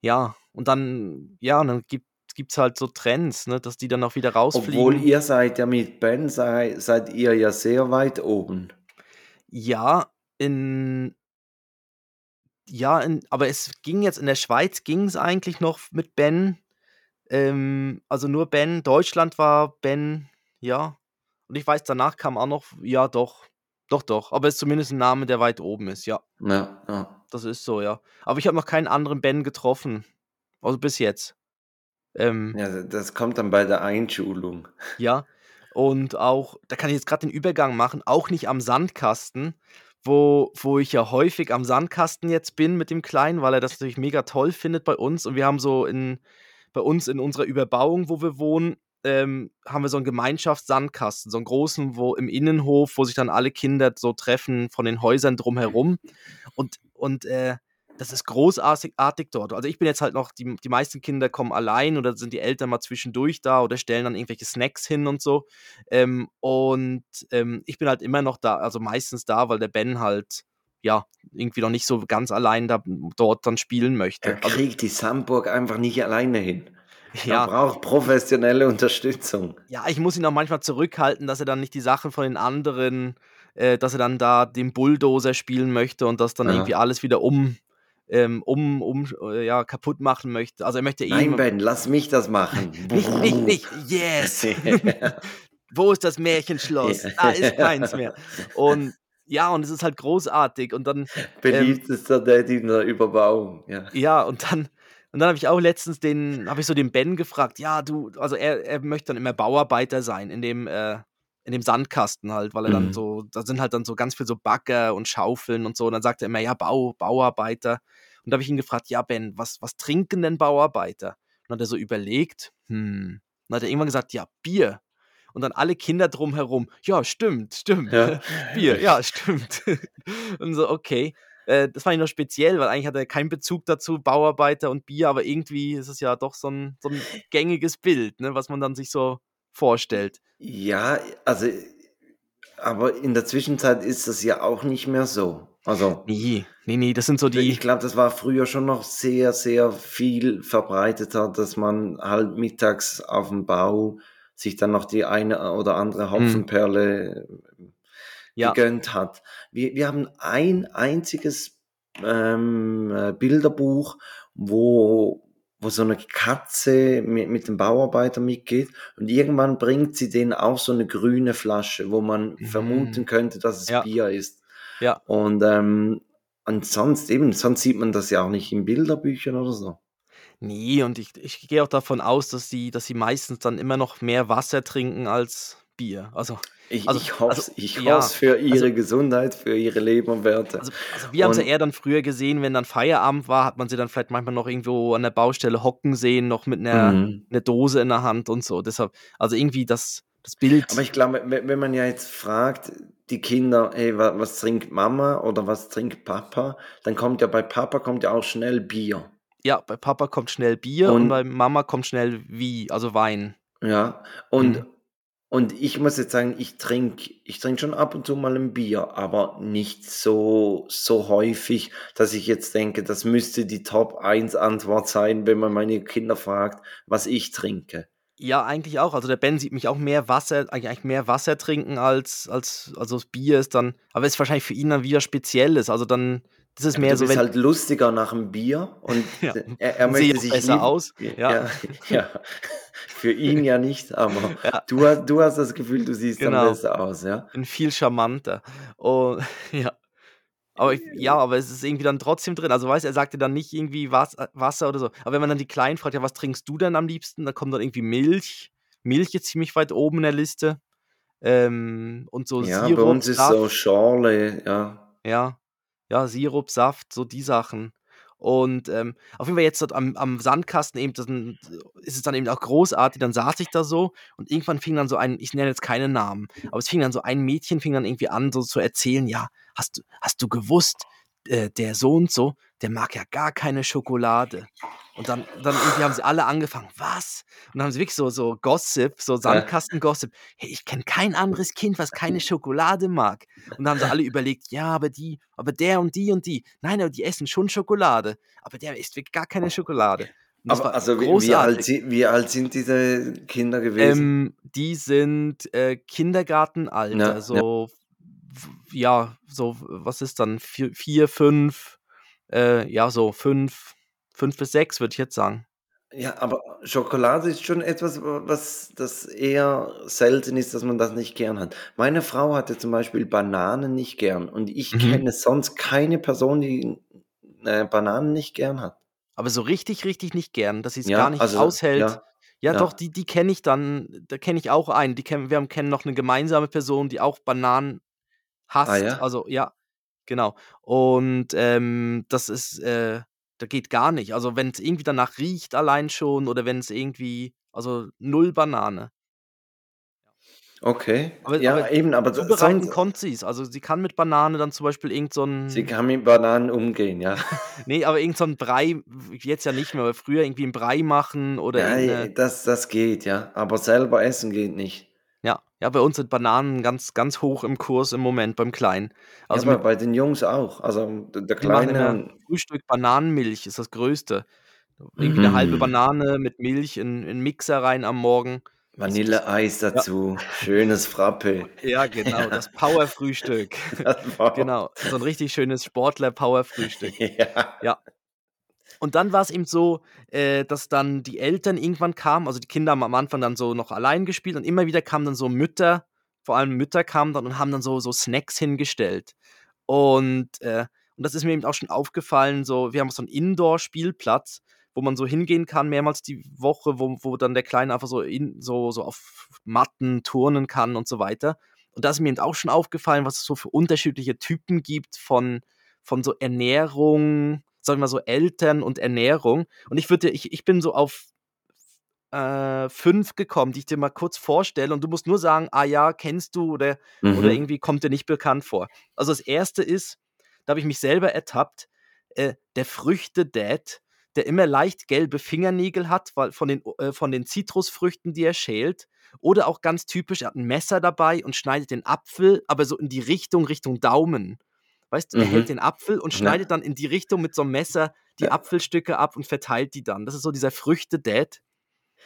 ja, und dann ja, und dann gibt es halt so Trends, ne, dass die dann auch wieder rausfliegen. Obwohl ihr seid ja mit Ben sei seid ihr ja sehr weit oben. Ja, in ja, in, aber es ging jetzt in der Schweiz ging es eigentlich noch mit Ben. Ähm, also nur Ben. Deutschland war Ben, ja. Und ich weiß, danach kam auch noch, ja, doch. Doch, doch. Aber es ist zumindest ein Name, der weit oben ist, ja. Ja, ja. Das ist so, ja. Aber ich habe noch keinen anderen Ben getroffen. Also bis jetzt. Ähm, ja, das kommt dann bei der Einschulung. Ja. Und auch, da kann ich jetzt gerade den Übergang machen, auch nicht am Sandkasten, wo, wo ich ja häufig am Sandkasten jetzt bin mit dem Kleinen, weil er das natürlich mega toll findet bei uns. Und wir haben so in, bei uns in unserer Überbauung, wo wir wohnen, ähm, haben wir so einen Gemeinschaftssandkasten, so einen großen, wo im Innenhof, wo sich dann alle Kinder so treffen von den Häusern drumherum. Und, und äh, das ist großartig dort. Also ich bin jetzt halt noch, die, die meisten Kinder kommen allein oder sind die Eltern mal zwischendurch da oder stellen dann irgendwelche Snacks hin und so. Ähm, und ähm, ich bin halt immer noch da, also meistens da, weil der Ben halt ja, irgendwie noch nicht so ganz allein da, dort dann spielen möchte. Er also kriegt die Sandburg einfach nicht alleine hin. [LAUGHS] Ja. Er braucht professionelle Unterstützung. Ja, ich muss ihn auch manchmal zurückhalten, dass er dann nicht die Sachen von den anderen, äh, dass er dann da den Bulldozer spielen möchte und das dann ja. irgendwie alles wieder um, ähm, um, um äh, ja, kaputt machen möchte. Also er möchte Nein, eh Ben, lass mich das machen. [LAUGHS] nicht, nicht, nicht. Yes. [LAUGHS] [LAUGHS] Wo ist das Märchenschloss? Da ist keins mehr. Und ja, und es ist halt großartig. Und dann. Beliebtester ähm, Daddy in der Überbauung. Ja, ja und dann. Und dann habe ich auch letztens den, habe ich so den Ben gefragt, ja, du, also er, er möchte dann immer Bauarbeiter sein in dem, äh, in dem Sandkasten halt, weil er dann mhm. so, da sind halt dann so ganz viel so Bagger und Schaufeln und so. Und dann sagt er immer, ja, Bau, Bauarbeiter. Und da habe ich ihn gefragt, ja, Ben, was, was trinken denn Bauarbeiter? Und dann hat er so überlegt, hm. dann hat er irgendwann gesagt, ja, Bier. Und dann alle Kinder drumherum, ja, stimmt, stimmt. Ja. [LAUGHS] Bier, ja, [LAUGHS] stimmt. [LAUGHS] und so, okay. Äh, das fand ich noch speziell, weil eigentlich hat er keinen Bezug dazu, Bauarbeiter und Bier, aber irgendwie ist es ja doch so ein, so ein gängiges Bild, ne, was man dann sich so vorstellt. Ja, also, aber in der Zwischenzeit ist das ja auch nicht mehr so. Also, nee, nee, nee, das sind so die. Ich glaube, das war früher schon noch sehr, sehr viel verbreiteter, dass man halt mittags auf dem Bau sich dann noch die eine oder andere hm. Hopfenperle hm. ja. gegönnt hat. Wir, wir haben ein einziges ähm, äh, Bilderbuch, wo, wo so eine Katze mit, mit dem Bauarbeiter mitgeht und irgendwann bringt sie denen auch so eine grüne Flasche, wo man mhm. vermuten könnte, dass es ja. Bier ist. Ja. Und, ähm, und sonst eben, sonst sieht man das ja auch nicht in Bilderbüchern oder so. Nee, und ich, ich gehe auch davon aus, dass sie, dass sie meistens dann immer noch mehr Wasser trinken als Bier. Also ich, also, ich hoffe also, ich ja, für ihre also, Gesundheit, für ihre Lebenwerte. Also, also wir haben sie eher dann früher gesehen, wenn dann Feierabend war, hat man sie dann vielleicht manchmal noch irgendwo an der Baustelle hocken sehen, noch mit einer, mhm. einer Dose in der Hand und so. Deshalb, also irgendwie das, das Bild. Aber ich glaube, wenn man ja jetzt fragt, die Kinder, hey, was, was trinkt Mama oder was trinkt Papa, dann kommt ja bei Papa kommt ja auch schnell Bier. Ja, bei Papa kommt schnell Bier und, und bei Mama kommt schnell wie, also Wein. Ja, und mhm. Und ich muss jetzt sagen, ich trinke ich trink schon ab und zu mal ein Bier, aber nicht so, so häufig, dass ich jetzt denke, das müsste die Top 1 Antwort sein, wenn man meine Kinder fragt, was ich trinke. Ja, eigentlich auch. Also der Ben sieht mich auch mehr Wasser, eigentlich mehr Wasser trinken als, als also das Bier ist dann, aber ist wahrscheinlich für ihn dann wieder Spezielles. Also dann, das ist mehr du so, bist wenn, halt lustiger nach dem Bier und [LAUGHS] ja, er, er möchte sich besser aus. Ja, Ja, [LAUGHS] ja, für ihn ja nicht, aber [LAUGHS] ja, du, hast- du hast das Gefühl, du siehst dann genau. besser aus, ja? Bin viel charmanter. Und ja. Aber ich, ja, aber es ist irgendwie dann trotzdem drin. Also, weißt du, er sagte dann nicht irgendwie Was, Wasser oder so. Aber wenn man dann die Kleinen fragt, ja, was trinkst du denn am liebsten? Da kommt dann irgendwie Milch. Milch ist ziemlich weit oben in der Liste. Ähm, und so Ja, bei Sirup, uns ist so Saft. Schorle, ja. Ja, ja, Sirup, Saft, so die Sachen. Und ähm, auf jeden Fall jetzt dort am, am Sandkasten eben, das, ist es dann eben auch großartig, dann saß ich da so und irgendwann fing dann so ein, ich nenne jetzt keine Namen, aber es fing dann so ein Mädchen, fing dann irgendwie an, so zu erzählen, ja, hast hast du gewusst, äh, der so und so, der mag ja gar keine Schokolade. Und dann, dann irgendwie haben sie alle angefangen, was? Und dann haben sie wirklich so, so Gossip, so Sandkasten-Gossip. Hey, ich kenne kein anderes Kind, was keine Schokolade mag. Und dann haben sie alle überlegt, ja, aber die, aber der und die und die. Nein, aber die essen schon Schokolade. Aber der isst wirklich gar keine Schokolade. Aber also wie, wie, alt, wie alt sind diese Kinder gewesen? Ähm, die sind äh, Kindergartenalter, Ja, ja. so, w- ja, so, was ist dann, vier, vier fünf, äh, ja, so fünf, fünf bis sechs, würde ich jetzt sagen. Ja, aber Schokolade ist schon etwas, was das eher selten ist, dass man das nicht gern hat. Meine Frau hatte zum Beispiel Bananen nicht gern und ich Mhm. kenne sonst keine Person, die äh, Bananen nicht gern hat. Aber so richtig, richtig nicht gern, dass sie es Ja, gar nicht also, aushält. ja, Ja, doch, ja. die, die kenne ich dann, da kenne ich auch einen. Die kennen, wir haben, kennen noch eine gemeinsame Person, die auch Bananen Ah hasst. ja? Also, ja, genau. Und ähm, das ist, äh, da geht gar nicht. Also, wenn es irgendwie danach riecht, allein schon, oder wenn es irgendwie, also null Banane. Okay. Aber, Ja, aber eben, aber zubereiten sonst, konnte sie es. Also, sie kann mit Banane dann zum Beispiel irgend so sie ein, kann mit Bananen umgehen, ja. [LAUGHS] nee, aber irgend so ein Brei, jetzt ja nicht mehr, aber früher irgendwie einen Brei machen oder Ja, irgendeine. das, das geht, ja. Aber selber essen geht nicht. Ja, ja, bei uns sind Bananen ganz, ganz hoch im Kurs im Moment beim Kleinen. Ja, Also aber mit, bei den Jungs auch. Also der Kleine. Frühstück Bananenmilch, ist das Größte. Irgendwie eine halbe Mhm. Banane mit Milch in, in einen Mixer rein am Morgen. Vanilleeis ja, dazu, schönes Frappe. [LAUGHS] ja, genau, Ja, das Powerfrühstück. [LAUGHS] Genau, so ein richtig schönes Sportler-Powerfrühstück. [LAUGHS] Ja. Ja. Und dann war es eben so, äh, dass dann die Eltern irgendwann kamen, also die Kinder haben am Anfang dann so noch allein gespielt und immer wieder kamen dann so Mütter, vor allem Mütter kamen dann und haben dann so, so Snacks hingestellt. Und, äh, und das ist mir eben auch schon aufgefallen, so, wir haben so einen Indoor-Spielplatz, wo man so hingehen kann, mehrmals die Woche, wo, wo dann der Kleine einfach so, in, so, so auf Matten turnen kann und so weiter. Und da ist mir eben auch schon aufgefallen, was es so für unterschiedliche Typen gibt von, von so Ernährung, sagen wir mal so Eltern und Ernährung. Und ich würde, ich, ich bin so auf äh, fünf gekommen, die ich dir mal kurz vorstelle und du musst nur sagen, ah ja, kennst du oder, oder Mhm. irgendwie kommt dir nicht bekannt vor. Also das erste ist, da habe ich mich selber ertappt, äh, der Früchte-Dad, der immer leicht gelbe Fingernägel hat, weil von den, äh, von den Zitrusfrüchten, die er schält. Oder auch ganz typisch, er hat ein Messer dabei und schneidet den Apfel, aber so in die Richtung, Richtung Daumen. Weißt du, er hält Mhm. den Apfel und schneidet Ja. dann in die Richtung mit so einem Messer die Ja. Apfelstücke ab und verteilt die dann. Das ist so dieser Früchte-Dad.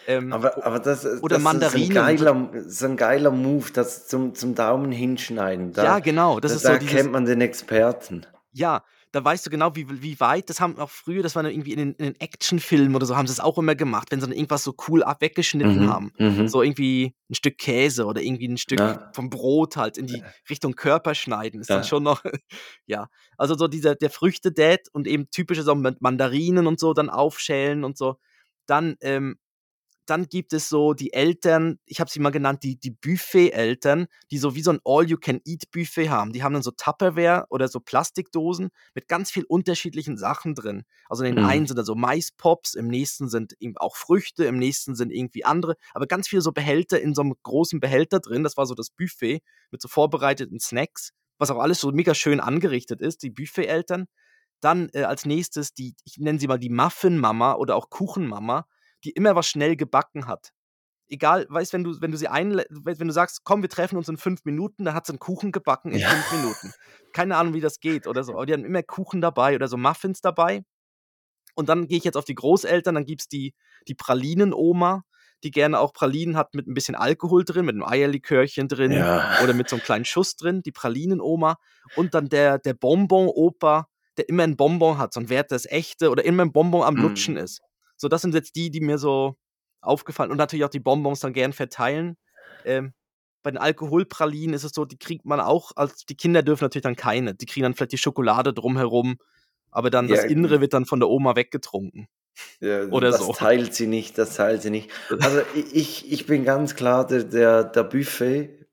Ähm, Aber, aber das, ist- oder das ist ein Mandarinen. Geiler, so ein geiler Move, das zum, zum Daumen hinschneiden. ja, Da, genau. Das da, ist so da dieses, kennt man den Experten. Ja, da weißt du genau, wie, wie weit. Das haben auch früher, das war dann irgendwie in den, in den Actionfilmen oder so, haben sie es auch immer gemacht, wenn sie dann irgendwas so cool ab weggeschnitten Mhm. haben. Mhm. So irgendwie ein Stück Käse oder irgendwie ein Stück Ja. vom Brot halt in die Richtung Körper schneiden, ist dann Ja. schon noch, [LAUGHS] ja. Also so dieser, der Früchte-Dad und eben typische so mit Mandarinen und so dann aufschälen und so. Dann, ähm, dann gibt es so die Eltern, ich habe sie mal genannt, die, die Buffet-Eltern, die so wie so ein All-You-Can-Eat-Buffet haben. Die haben dann so Tupperware oder so Plastikdosen mit ganz viel unterschiedlichen Sachen drin. Also in den einen Mhm. sind da so Maispops, im nächsten sind eben auch Früchte, im nächsten sind irgendwie andere, aber ganz viele so Behälter in so einem großen Behälter drin. Das war so das Buffet mit so vorbereiteten Snacks, was auch alles so mega schön angerichtet ist, die Buffet-Eltern. Dann äh, als nächstes die, ich nenne sie mal die Muffin-Mama oder auch Kuchenmama, die immer was schnell gebacken hat. Egal, weißt wenn du, wenn du sie einlä wenn du sagst, komm, wir treffen uns in fünf Minuten, dann hat sie einen Kuchen gebacken in Ja. fünf Minuten. Keine Ahnung, wie das geht oder so. Aber die haben immer Kuchen dabei oder so Muffins dabei. Und dann gehe ich jetzt auf die Großeltern, dann gibt es die, die Pralinen-Oma, die gerne auch Pralinen hat mit ein bisschen Alkohol drin, mit einem Eierlikörchen drin Ja. oder mit so einem kleinen Schuss drin, die Pralinen-Oma. Und dann der, der Bonbon-Opa, der immer ein Bonbon hat, so ein Wert das echte oder immer ein Bonbon am Mhm. Lutschen ist. So, das sind jetzt die, die mir so aufgefallen und natürlich auch die Bonbons dann gern verteilen. Ähm, bei den Alkoholpralinen ist es so, die kriegt man auch, als die Kinder dürfen natürlich dann keine. Die kriegen dann vielleicht die Schokolade drumherum, aber dann Ja, das Innere wird dann von der Oma weggetrunken. Ja, Oder das so. teilt sie nicht, das teilt sie nicht. [LAUGHS] Also ich, ich bin ganz klar der, der, der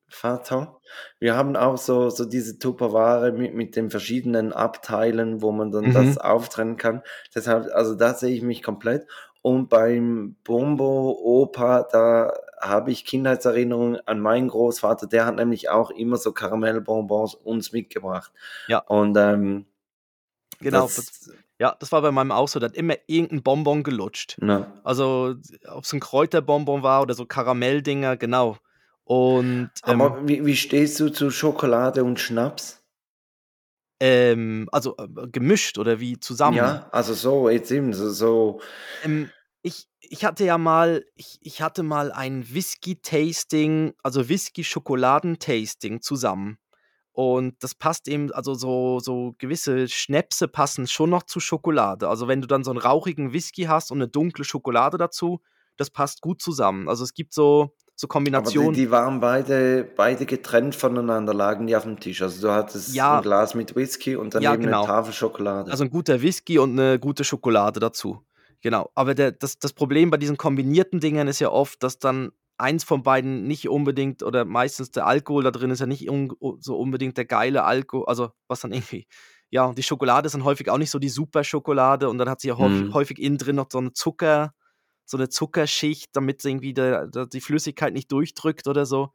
Buffet-Vater. Wir haben auch so, so diese Tupperware mit, mit den verschiedenen Abteilen, wo man dann Mhm. das auftrennen kann. Deshalb, also da sehe ich mich komplett. Und beim Bombo Opa, da habe ich Kindheitserinnerungen an meinen Großvater. Der hat nämlich auch immer so Karamellbonbons uns mitgebracht. Ja. Und ähm, Genau. das, ja, das war bei meinem auch so. Der hat immer irgendein Bonbon gelutscht. na, Also, ob es ein Kräuterbonbon war oder so Karamelldinger, genau. Und ähm, Aber wie, wie stehst du zu Schokolade und Schnaps? ähm, also äh, gemischt oder wie zusammen. Ja, also so, jetzt eben so, so Ähm, ich, ich hatte ja mal, ich, ich hatte mal ein Whisky-Tasting, also Whisky-Schokoladen-Tasting zusammen. Und das passt eben, also so, so gewisse Schnäpse passen schon noch zu Schokolade. Also wenn du dann so einen rauchigen Whisky hast und eine dunkle Schokolade dazu, das passt gut zusammen. Also es gibt so, so aber die, Kombinationen. die waren beide, beide getrennt voneinander, lagen die auf dem Tisch. Also du hattest Ja. ein Glas mit Whisky und Ja, daneben genau. eine Tafel Schokolade. Also ein guter Whisky und eine gute Schokolade dazu. Genau. Aber der, das, das Problem bei diesen kombinierten Dingern ist ja oft, dass dann eins von beiden nicht unbedingt oder meistens der Alkohol da drin ist ja nicht un, so unbedingt der geile Alkohol, also was dann irgendwie. Ja, und die Schokolade ist dann häufig auch nicht so die super Schokolade und dann hat sie ja häufig, Mhm. häufig innen drin noch so eine Zucker, so eine Zuckerschicht, damit irgendwie der, der, die Flüssigkeit nicht durchdrückt oder so.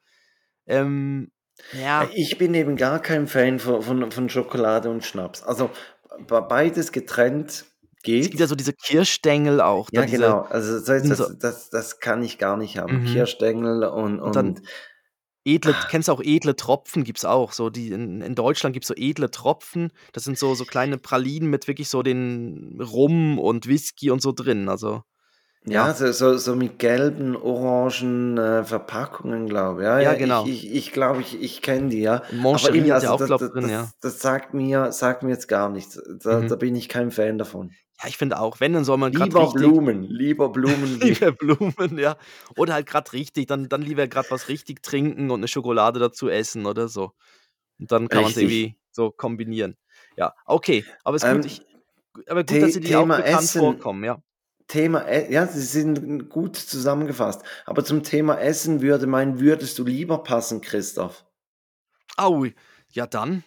Ähm, ja, Ich bin eben gar kein Fan von, von, von Schokolade und Schnaps. Also be- beides getrennt es geht. gibt ja so diese Kirschstängel auch. Ja, diese, genau. Also so- das, das, das kann ich gar nicht haben. Mhm. Kirschstängel und, Und dann und Edle, kennst du auch edle Tropfen, gibt's auch. So die in, in Deutschland gibt's so edle Tropfen. Das sind so, so kleine Pralinen mit wirklich so den Rum und Whisky und so drin. Also, Ja, Ja. so, so, so mit gelben, orangen äh, Verpackungen, glaube ich. Ja, Ja, ja, genau. Ich, ich, ich glaube, ich, ich kenne die, ja. Moncherie eben, also auch, das, glaub das, drin, das, ja. das sagt mir, sagt mir jetzt gar nichts. Da, Mhm. da bin ich kein Fan davon. Ja, ich finde auch, wenn, dann soll man Lieber richtig. Blumen, lieber Blumen. [LAUGHS] Lieber Blumen, ja. Oder halt gerade richtig, dann, dann lieber gerade was richtig trinken und eine Schokolade dazu essen oder so. Und dann kann man es irgendwie so kombinieren. Ja, okay. Aber es ist Ähm, gut, ich, aber gut, dass sie dir auch bekannt Essen. vorkommen, ja. Thema, E- ja, sie sind gut zusammengefasst. Aber zum Thema Essen würde mein, würdest du lieber passen, Christoph? Au, ja dann.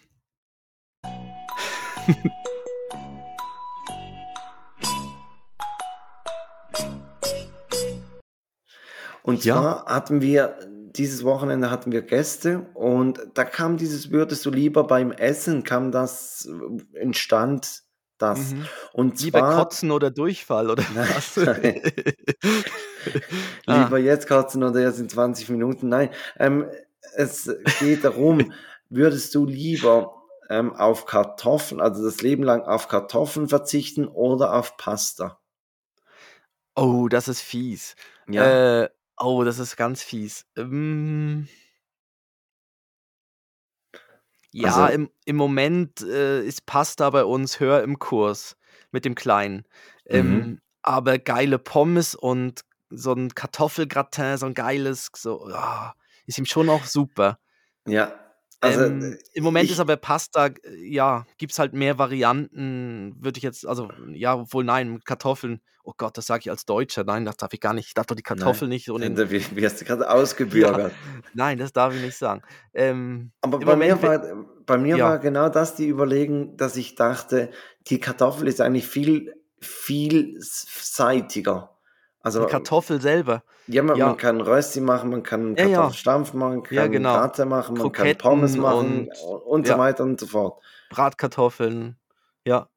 Und Ja. zwar hatten wir, dieses Wochenende hatten wir Gäste und da kam dieses Würdest du lieber beim Essen, kam das, äh, entstand das. Mhm. Und Lieber zwar, kotzen oder Durchfall oder [LAUGHS] Nein, was? nein. [LAUGHS] Ah. lieber jetzt kotzen oder erst in 20 Minuten. Nein, ähm, es geht darum, würdest du lieber ähm, auf Kartoffeln, also das Leben lang auf Kartoffeln verzichten oder auf Pasta? Oh, das ist fies. Ja, Äh, oh, das ist ganz fies. Ähm, ja, Also- im, im Moment äh, ist Pasta bei uns höher im Kurs mit dem Kleinen. Ähm, Mhm. Aber geile Pommes und so ein Kartoffelgratin, so ein geiles, so, ja, ist ihm schon auch super. ja. Also, ähm, Im Moment ich- ist aber Pasta, äh, ja, gibt es halt mehr Varianten, würde ich jetzt, also, ja, obwohl, nein, mit Kartoffeln, oh Gott, das sage ich als Deutscher, nein, das darf ich gar nicht, ich darf doch die Kartoffel nicht so in den, wie, wie hast du gerade [LAUGHS] ausgebürgert. nein, das darf ich nicht sagen. Ähm, Aber bei Moment mir, war, bei mir Ja. war genau das die Überlegung, dass ich dachte, die Kartoffel ist eigentlich viel vielseitiger. Also, die Kartoffel selber, ja, man, ja. man kann Rösti machen, man kann. Kartoffelstampf machen, kann Ja, genau. Gratin machen, man kann Kroketten Pommes machen und- und, so weiter und so fort. Bratkartoffeln, ja.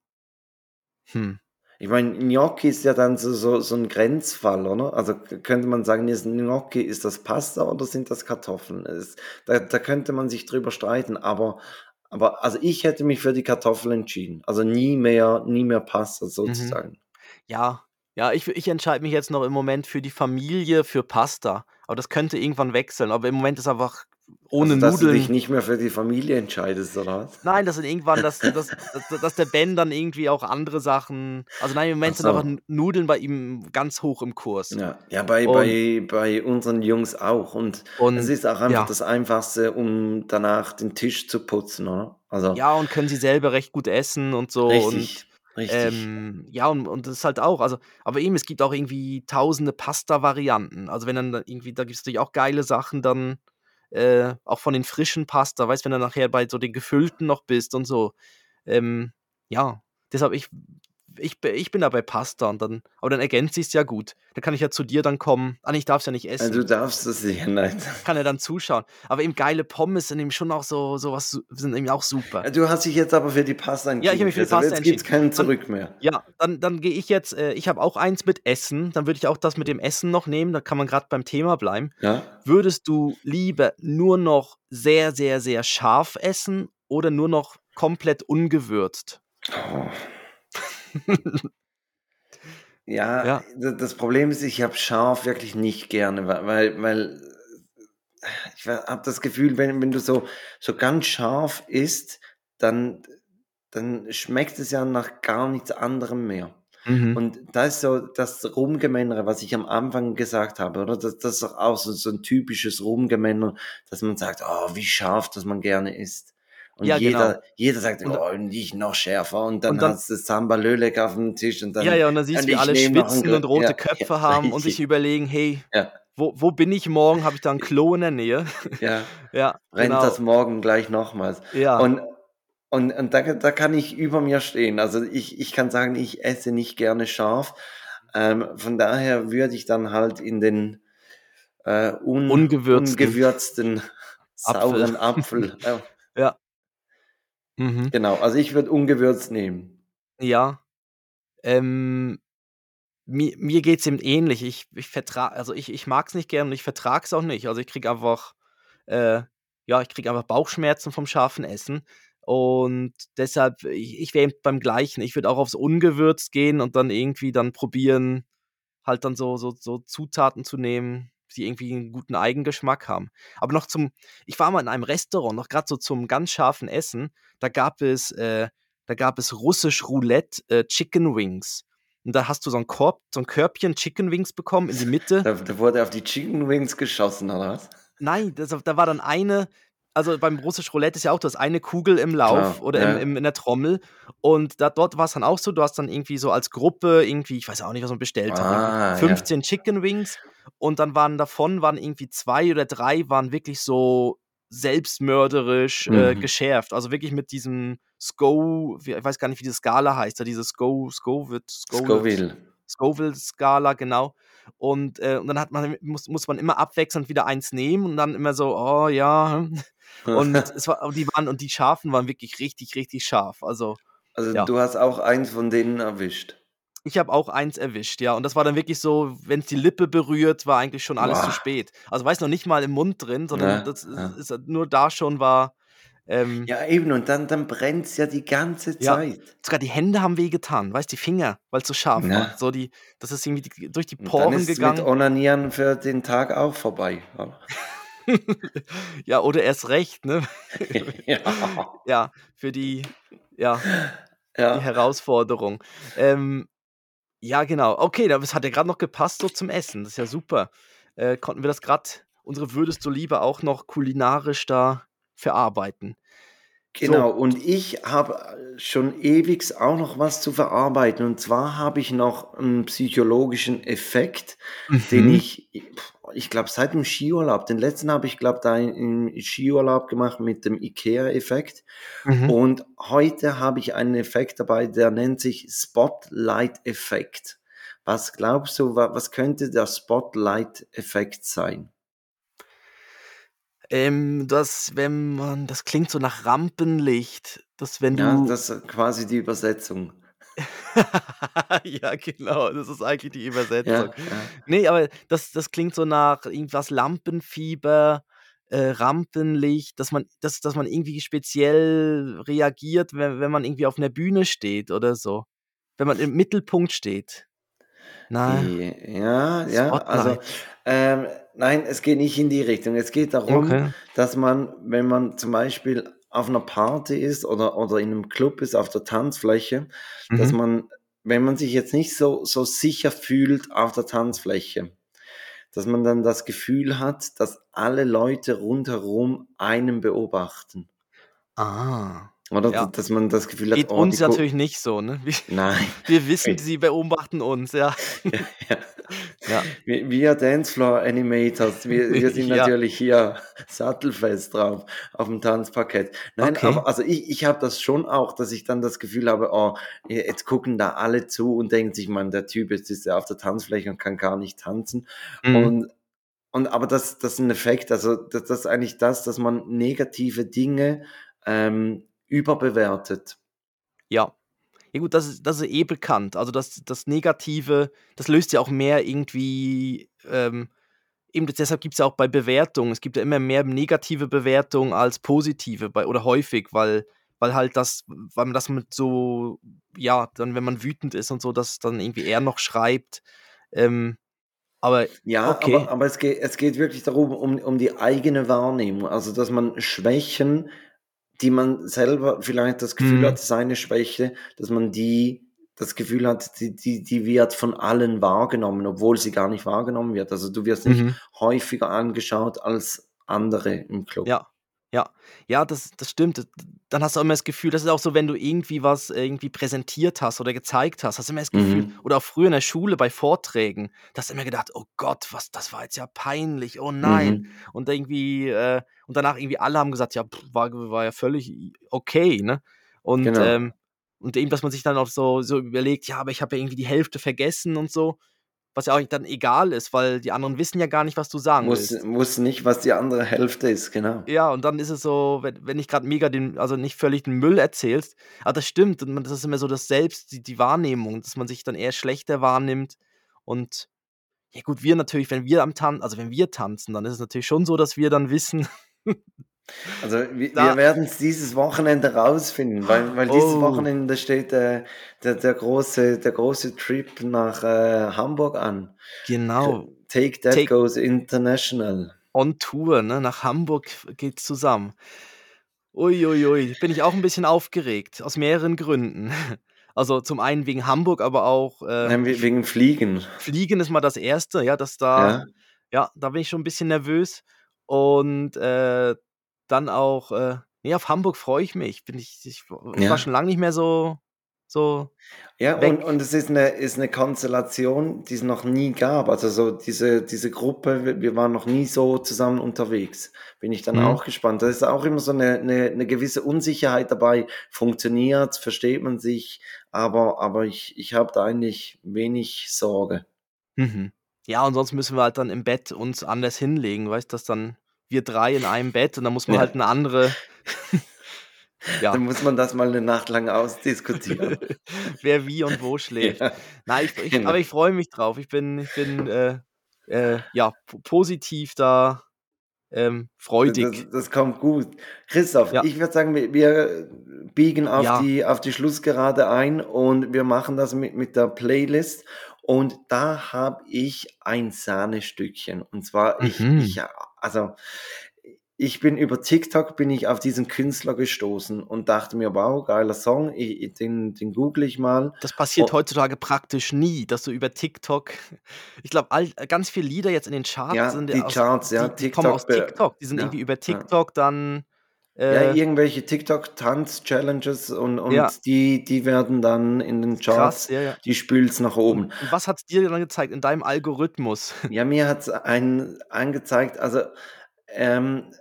Hm. Ich meine, Gnocchi ist ja dann so, so, so ein Grenzfall, oder? Also könnte man sagen, ist Gnocchi, ist das Pasta oder sind das Kartoffeln? Es, da, da könnte man sich drüber streiten, aber, aber also ich hätte mich für die Kartoffel entschieden. Also nie mehr, nie mehr Pasta Mhm. sozusagen. Ja, Ja, ich ich entscheide mich jetzt noch im Moment für die Familie, für Pasta. Aber das könnte irgendwann wechseln. Aber im Moment ist einfach ohne Also, dass du dich Nudeln nicht mehr für die Familie entscheidest, oder was? Nein, dass irgendwann dass [LAUGHS] dass dass dass der Ben dann irgendwie auch andere Sachen also nein, im Moment sind einfach so. Nudeln bei ihm ganz hoch im Kurs. Ja, ja, bei Und bei bei unseren Jungs auch. Und es und ist auch einfach ja. das Einfachste, um danach den Tisch zu putzen, oder? Also Ja, und können sie selber recht gut essen und so und, richtig, ähm, ja, und und das ist halt auch also aber eben, es gibt auch irgendwie tausende Pasta-Varianten. Also, wenn dann da irgendwie da gibt's natürlich auch geile Sachen dann, äh, auch von den frischen Pasta, weißt, wenn du nachher bei so den gefüllten noch bist und so. Ähm, ja, deshalb ich ich ich bin da bei Pasta und dann aber dann ergänzt sich's ja gut. Dann kann ich ja zu dir dann kommen. Ah ich darf's ja nicht essen. du darfst das nicht, [LAUGHS] nein. Kann ja dann zuschauen. Aber eben geile Pommes sind eben schon auch so so was su sind eben auch super. Du hast dich jetzt aber für die Pasta Ja, ich habe entschieden, mich für die Christoph. Pasta Jetzt entschieden. kein Dann Zurück mehr. ja, dann dann gehe ich jetzt äh, ich habe auch eins mit Essen, dann würde ich auch das mit dem Essen noch nehmen, da kann man grad beim Thema bleiben. Ja? Würdest du lieber nur noch sehr, sehr, sehr scharf essen oder nur noch komplett ungewürzt? Oh. Ja, Ja. das Problem ist, ich habe scharf wirklich nicht gerne, weil weil ich habe das Gefühl, wenn wenn du so so ganz scharf isst, dann dann schmeckt es ja nach gar nichts anderem mehr. Mhm. Und da ist so das Rumgemännere, was ich am Anfang gesagt habe, oder? Das das ist auch so so 'n typisches Rumgemänner, dass man sagt: „Oh, wie scharf, dass man gerne isst.“ Und Ja, genau. jeder jeder sagt: Und „Oh, nicht noch schärfer.“ Und dann und dann hast du Samba Lölek aufm Tisch und Ja, dann ja, und dann siehst du, wie alle schwitzen und rote ja, ja, Köpfe haben und sich überlegen: „Hey, Ja. wo wo bin ich morgen? Habe ich da 'n Klo in der Nähe?“ Ja. [LAUGHS] Ja, Brennt das genau. morgen gleich nochmals. Ja. Und und und da da kann ich über mir stehen. Also, ich ich kann sagen, ich esse nicht gerne scharf. Ähm, von daher würde ich dann halt in den, äh, un Ungewürzten ungewürzten Apfel. sauren Apfel, äh [LAUGHS] Ja. Mhm. Genau, also ich würde ungewürzt nehmen. Ja. Ähm, mi mir geht's eben ähnlich. Ich ich vertra also ich ich mag's nicht gern und ich vertrage es auch nicht. Also, ich kriege einfach äh, ja, ich kriege einfach Bauchschmerzen vom scharfen Essen und deshalb ich ich wäre eben beim Gleichen. Ich würde auch aufs ungewürzt gehen und dann irgendwie dann probieren, halt dann so so so Zutaten zu nehmen, die irgendwie 'n guten Eigengeschmack haben. Aber noch zum ich war mal in einem Restaurant, noch grad so zum ganz scharfen Essen. Da gab es äh, da gab es russisch Roulette, äh, Chicken Wings. Und da hast du so 'n Korb so 'n Körbchen Chicken Wings bekommen in die Mitte. Da da wurde auf die Chicken Wings geschossen, oder was? Nein, das da war dann eine also beim russisch Roulette ist ja auch, du hast eine Kugel im Lauf Klar, oder im ja. im in der Trommel und da dort war's dann auch so, du hast dann irgendwie so als Gruppe irgendwie ich weiß auch nicht, was man bestellt hat, Ah, ja. 15 Chicken Wings und dann waren davon waren irgendwie 2 oder 3 waren wirklich so selbstmörderisch, äh, Mhm. geschärft. Also wirklich mit diesem Sco ich weiß gar nicht, wie die Skala heißt, da diese Sco Scovit Scoville Scoville. Scoville-Skala, genau. Und, äh, und dann hat man muss muss man immer abwechselnd wieder eins nehmen und dann immer so: „Oh ja, hm.“ [LAUGHS] Und es war die waren und die scharfen waren wirklich richtig, richtig scharf. Also, Also, ja. du hast auch eins von denen erwischt? Ich habe auch eins erwischt, ja. Und das war dann wirklich so, wenn's die Lippe berührt, war eigentlich schon alles zu Boah. spät. Also, weißt noch nicht mal im Mund drin, sondern Ja, das ja. ist ist nur da schon war, ähm Ja, eben und dann dann brennt's ja die ganze Ja, Zeit. sogar die Hände haben wehgetan, weißt, die Finger, weil's so scharf war. Ja. So die das ist irgendwie die durch die Und dann Poren ist's mit gegangen. Onanieren für den Tag auch vorbei? Ja, [LAUGHS] oder erst recht, ne? [LAUGHS] Ja. Ja, für die ja, die Ja. Herausforderung. Ähm, ja, genau. Okay, das hat ja grad noch gepasst so zum Essen. Das ist ja super. Äh, konnten wir das grad unsere Würdest du lieber auch noch kulinarisch da verarbeiten. Genau, So. und ich habe, äh, schon ewig auch noch was zu verarbeiten. Und zwar habe ich noch 'n psychologischen Effekt, den Mhm. ich i ich glaube, seit dem Skiurlaub den letzten habe ich, glaube, da im Skiurlaub gemacht mit dem IKEA-Effekt. Mhm. Und heute habe ich einen Effekt dabei, der nennt sich Spotlight-Effekt. Was glaubst du, wa was könnte der Spotlight-Effekt sein? Ähm, das wenn man das klingt so nach Rampenlicht, dass wenn Ja, du das ist quasi die Übersetzung. [LAUGHS] Ja, genau, das ist eigentlich die Übersetzung. Ja, ja. Ne, aber das das klingt so nach irgendwas Lampenfieber, äh, Rampenlicht, dass man dass dass man irgendwie speziell reagiert, we wenn man irgendwie auf 'ner Bühne steht oder so. Wenn man im Mittelpunkt steht. Nein. Die, ja, ja, also ähm, nein, es geht nicht in die Richtung. Es geht darum, Okay. dass man, wenn man zum Beispiel auf einer Party ist oder, oder in einem Club ist, auf der Tanzfläche, dass Mhm. man, wenn man sich jetzt nicht so, so sicher fühlt auf der Tanzfläche, dass man dann das Gefühl hat, dass alle Leute rundherum einen beobachten. Ah. Oder Ja. dass man das Gefühl hat, Geht oh, uns natürlich nicht so, ne? Wir, [LAUGHS] Nein. [LAUGHS] wir wissen, sie beobachten uns, ja. [LAUGHS] Ja. Ja. Wir, wir Dancefloor Animators, wir, wir sind Ja. natürlich hier sattelfest drauf auf dem Tanzparkett. Nein, Okay. aber also ich, ich habe das schon auch, dass ich dann das Gefühl habe, oh, jetzt gucken da alle zu und denken sich, man, der Typ jetzt ist ja auf der Tanzfläche und kann gar nicht tanzen. Mhm. Und, und aber das, das ist ein Effekt, also das, das ist eigentlich das, dass man negative Dinge ähm, überbewertet. Ja. Ja gut, das ist, das ist eh bekannt. Also das, das Negative, das löst ja auch mehr irgendwie, ähm, eben deshalb gibt es ja auch bei Bewertungen, es gibt ja immer mehr negative Bewertungen als positive bei, oder häufig, weil, weil halt das, weil man das mit so, ja, dann wenn man wütend ist und so, das dann irgendwie eher noch schreibt. Ähm, aber Ja, Okay. aber, aber es, geht, es geht wirklich darum, um, um die eigene Wahrnehmung. Also, dass man Schwächen, die man selber vielleicht das Gefühl Mhm. hat, seine Schwäche, dass man die, das Gefühl hat, die, die, die wird von allen wahrgenommen, obwohl sie gar nicht wahrgenommen wird. Also, du wirst nicht Mhm. häufiger angeschaut als andere im Club. Ja, ja, ja, das, das stimmt. Dann hast du auch immer das Gefühl, das ist auch so, wenn du irgendwie was äh, irgendwie präsentiert hast oder gezeigt hast, hast du immer das Gefühl, Mhm. oder auch früher in der Schule bei Vorträgen, da hast du immer gedacht, oh Gott, was, das war jetzt ja peinlich, oh nein. Mhm. Und irgendwie, äh, und danach irgendwie alle haben gesagt, ja, pff, war, war ja völlig okay, ne? Und, Genau. ähm, und eben, dass man sich dann auch so, so überlegt, ja, aber ich habe ja irgendwie die Hälfte vergessen und so, was ja auch dann egal ist, weil die anderen wissen ja gar nicht, was du sagen Muss, willst. muss nicht, was die andere Hälfte ist, genau. Ja, und dann ist es so, wenn, wenn ich gerade mega den, also nicht völlig den Müll erzählst, aber das stimmt, und das ist immer so das Selbst, die, die Wahrnehmung, dass man sich dann eher schlechter wahrnimmt. Und ja gut, wir natürlich, wenn wir am Tanzen, also wenn wir tanzen, dann ist es natürlich schon so, dass wir dann wissen, [LAUGHS] Also wir, wir werden es dieses Wochenende rausfinden, weil, weil dieses Oh. Wochenende steht äh, der, der, große, der große Trip nach äh, Hamburg an. genau, Take That Take- Goes International. on Tour, ne, nach Hamburg geht's zusammen. Uiuiui, bin ich auch ein bisschen aufgeregt, aus mehreren Gründen. [LAUGHS] Also zum einen wegen Hamburg, aber auch äh, Nein, we- wegen Fliegen. Fliegen ist mal das Erste, ja, dass da, Ja. ja, da bin ich schon ein bisschen nervös. Und äh, dann auch, äh, nee, auf Hamburg freue ich mich. Bin ich, ich, Ja. war schon lange nicht mehr so, so, Ja, Weg. und, und es ist eine, ist eine Konstellation, die es noch nie gab. Also so diese, diese Gruppe, wir, wir waren noch nie so zusammen unterwegs. Bin ich dann Mhm. auch gespannt. Da ist auch immer so eine, eine, eine gewisse Unsicherheit dabei. Funktioniert, versteht man sich, aber, aber ich, ich habe da eigentlich wenig Sorge. mhm. ja, und sonst müssen wir halt dann im Bett uns anders hinlegen, weißt du, dass dann wir drei in einem Bett und dann muss man Ja. halt eine andere, [LAUGHS] ja, Dann muss man das mal eine Nacht lang ausdiskutieren. [LAUGHS] wer wie und wo schläft. ja. Nein, ich, ich, Genau. aber ich freue mich drauf. Ich bin, ich bin äh, äh, ja, po- positiv da, ähm, freudig. Das, das kommt gut. Christoph, Ja. ich würde sagen, wir, wir biegen auf, Ja. die, auf die Schlussgerade ein und wir machen das mit, mit der Playlist. Und da habe ich ein Sahnestückchen. Und zwar, ich, Mhm. ich, also, ich bin über TikTok bin ich auf diesen Künstler gestoßen und dachte mir, wow, geiler Song, ich, den, den google ich mal. Das passiert Oh. heutzutage praktisch nie, dass du über TikTok, ich glaube, ganz viele Lieder jetzt in den Charts Ja, sind die aus, Charts, ja, die, die kommen aus TikTok, TikTok. Die sind ja, irgendwie über ja. TikTok dann. Ja, Äh, irgendwelche TikTok-Tanz-Challenges und, und Ja. die, die werden dann in den Charts, krass, ja, ja. die spült's nach oben. Und was hat dir dann gezeigt in deinem Algorithmus? [LAUGHS] Ja, mir hat's ein, angezeigt, also ähm,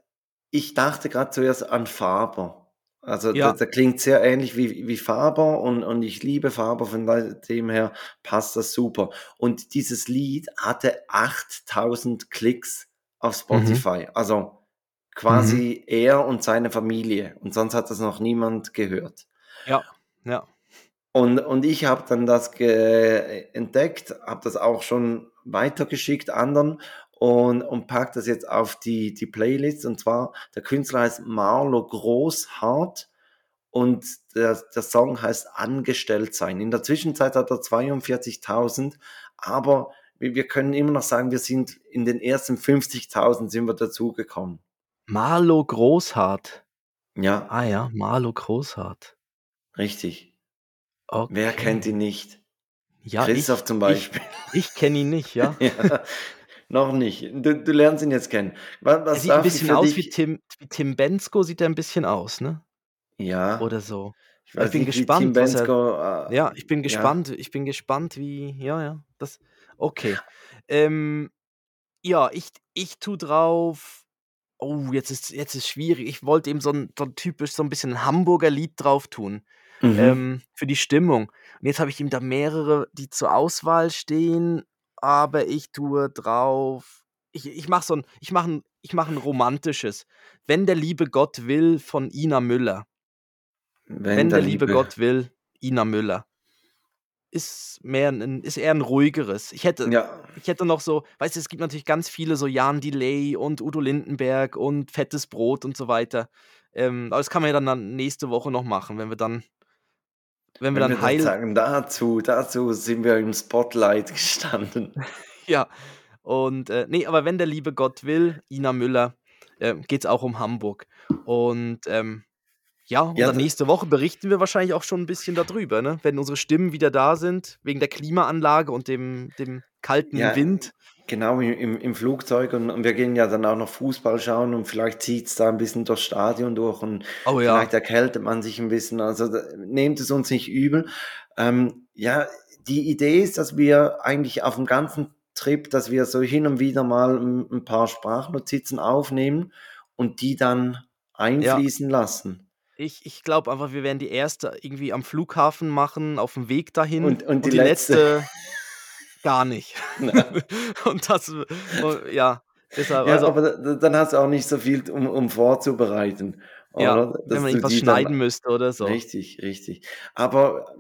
ich dachte gerade zuerst an Faber. Also Ja. der, der klingt sehr ähnlich wie, wie Faber und, und ich liebe Faber, von dem her passt das super. Und dieses Lied hatte 8000 Klicks auf Spotify. Also quasi er und seine Familie. Und sonst hat das noch niemand gehört. Ja, ja. Und, und ich habe dann das entdeckt, habe das auch schon weitergeschickt anderen und, und pack das jetzt auf die, die Playlist. Und zwar, der Künstler heißt Marlo Großhardt und der, der Song heißt Angestellt sein. In der Zwischenzeit hat er 42.000 aber wir, wir können immer noch sagen, wir sind in den ersten 50.000 sind wir dazugekommen. Marlo Großhardt. Ja, Ah ja, Marlo Großhardt. richtig. Okay. Wer kennt ihn nicht? Ja, Christoph ich, zum ich, Beispiel. ich kenne ihn nicht, ja. [LAUGHS] ja, noch nicht. Du, du lernst ihn jetzt kennen. Was, Er was sieht ein ich bisschen aus wie? Tim, wie Tim Bensko, sieht er ein bisschen aus, ne? Ja, Oder so. ich Ich bin nicht, gespannt, was er. Bensko. Ja, ich bin Äh, ja, gespannt. Ich bin gespannt, wie. Ja, ja. Das. Okay. Ähm, ja, ich, ich tu drauf. Oh, jetzt ist jetzt ist schwierig. Ich wollte eben so ein, so ein typisch so ein bisschen ein Hamburger Lied drauf tun. mhm. Ähm, für die Stimmung. Und jetzt habe ich ihm da mehrere, die zur Auswahl stehen, aber ich tue drauf. Ich, ich mache so ein, ich mache ein, ich mache ein romantisches. Wenn der liebe Gott will von Ina Müller. Wenn Wenn der der liebe Liebe. Gott will, Ina Müller. Ist mehr ein, ist eher ein ruhigeres. Ich hätte, Ja, ich hätte noch so, weißt du, es gibt natürlich ganz viele, so Jan Delay und Udo Lindenberg und Fettes Brot und so weiter. Ähm, aber das kann man ja dann, nächste Woche noch machen, wenn wir dann, wenn wir wenn wir dann heil, sagen, dazu, dazu sind wir im Spotlight [LAUGHS] gestanden. [LAUGHS] ja. Und äh, nee, aber wenn der liebe Gott will, Ina Müller, äh, geht es auch um Hamburg. Und ähm, ja, und Ja, dann nächste Woche berichten wir wahrscheinlich auch schon ein bisschen darüber, ne? Wenn unsere Stimmen wieder da sind, wegen der Klimaanlage und dem, dem kalten ja, Wind. genau im, im, Flugzeug und, und wir gehen ja dann auch noch Fußball schauen und vielleicht zieht es da ein bisschen durchs Stadion durch und Oh ja. vielleicht erkältet man sich ein bisschen. Also da- nehmt es uns nicht übel. Ähm, ja, die Idee ist, dass wir eigentlich auf dem ganzen Trip, dass wir so hin und wieder mal ein, ein paar Sprachnotizen aufnehmen und die dann Ja. einfließen lassen. Ich, ich glaube einfach, wir werden die erste irgendwie am Flughafen machen, auf dem Weg dahin Und, und und die die letzte, letzte [LAUGHS] gar nicht. [LAUGHS] und das, oh, ja, deshalb, ja, also, aber da- dann hast du auch nicht so viel, um, um vorzubereiten, ja, oder? wenn Dass man irgendwas schneiden müsste oder so. Richtig, richtig. Aber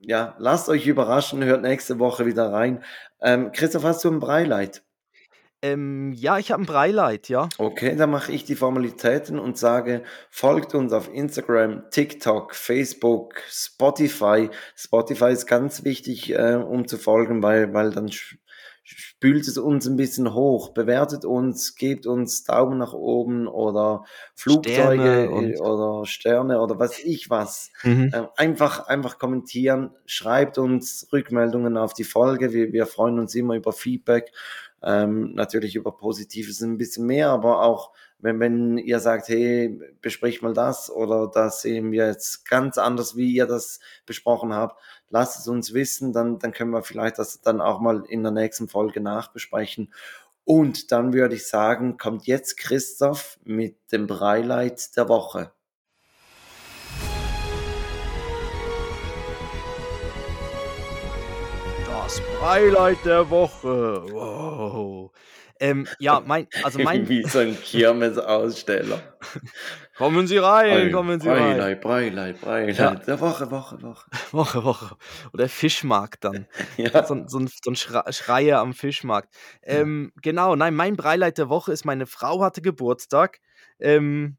ja, lasst euch überraschen, hört nächste Woche wieder rein. Ähm, Christoph, hast du ein Breileid? Ähm, ja, ich habe ein Breileid, ja. Okay, dann mache ich die Formalitäten und sage, folgt uns auf Instagram, TikTok, Facebook, Spotify. Spotify ist ganz wichtig, äh, um zu folgen, weil, weil dann spült es uns ein bisschen hoch. Bewertet uns, gebt uns Daumen nach oben oder Flugzeuge Sterne äh, oder Sterne oder was ich was. Mhm. Ähm, einfach, einfach kommentieren, schreibt uns Rückmeldungen auf die Folge. Wir, wir freuen uns immer über Feedback. Ähm, natürlich über Positives ein bisschen mehr, aber auch wenn, wenn ihr sagt, hey, besprich mal das oder das sehen wir jetzt ganz anders, wie ihr das besprochen habt, lasst es uns wissen, dann, dann können wir vielleicht das dann auch mal in der nächsten Folge nachbesprechen. Und dann würde ich sagen, kommt jetzt Christoph mit dem Breileid der Woche. Das Breileid der Woche. Wow. Ähm, ja, mein, also [LAUGHS] mein. Wie so ein Kirmesaussteller. [LAUGHS] kommen Sie rein, kommen Sie rein. Breileid, Breileid, Breileid. Ja, Der Woche, Woche, Woche. [LAUGHS] Woche, Woche. Oder Fischmarkt dann. Ja. So, ein- so, ein, so ein Schreier am Fischmarkt. Ähm, genau, nein, mein Breileid der Woche ist, meine Frau hatte Geburtstag. Ähm,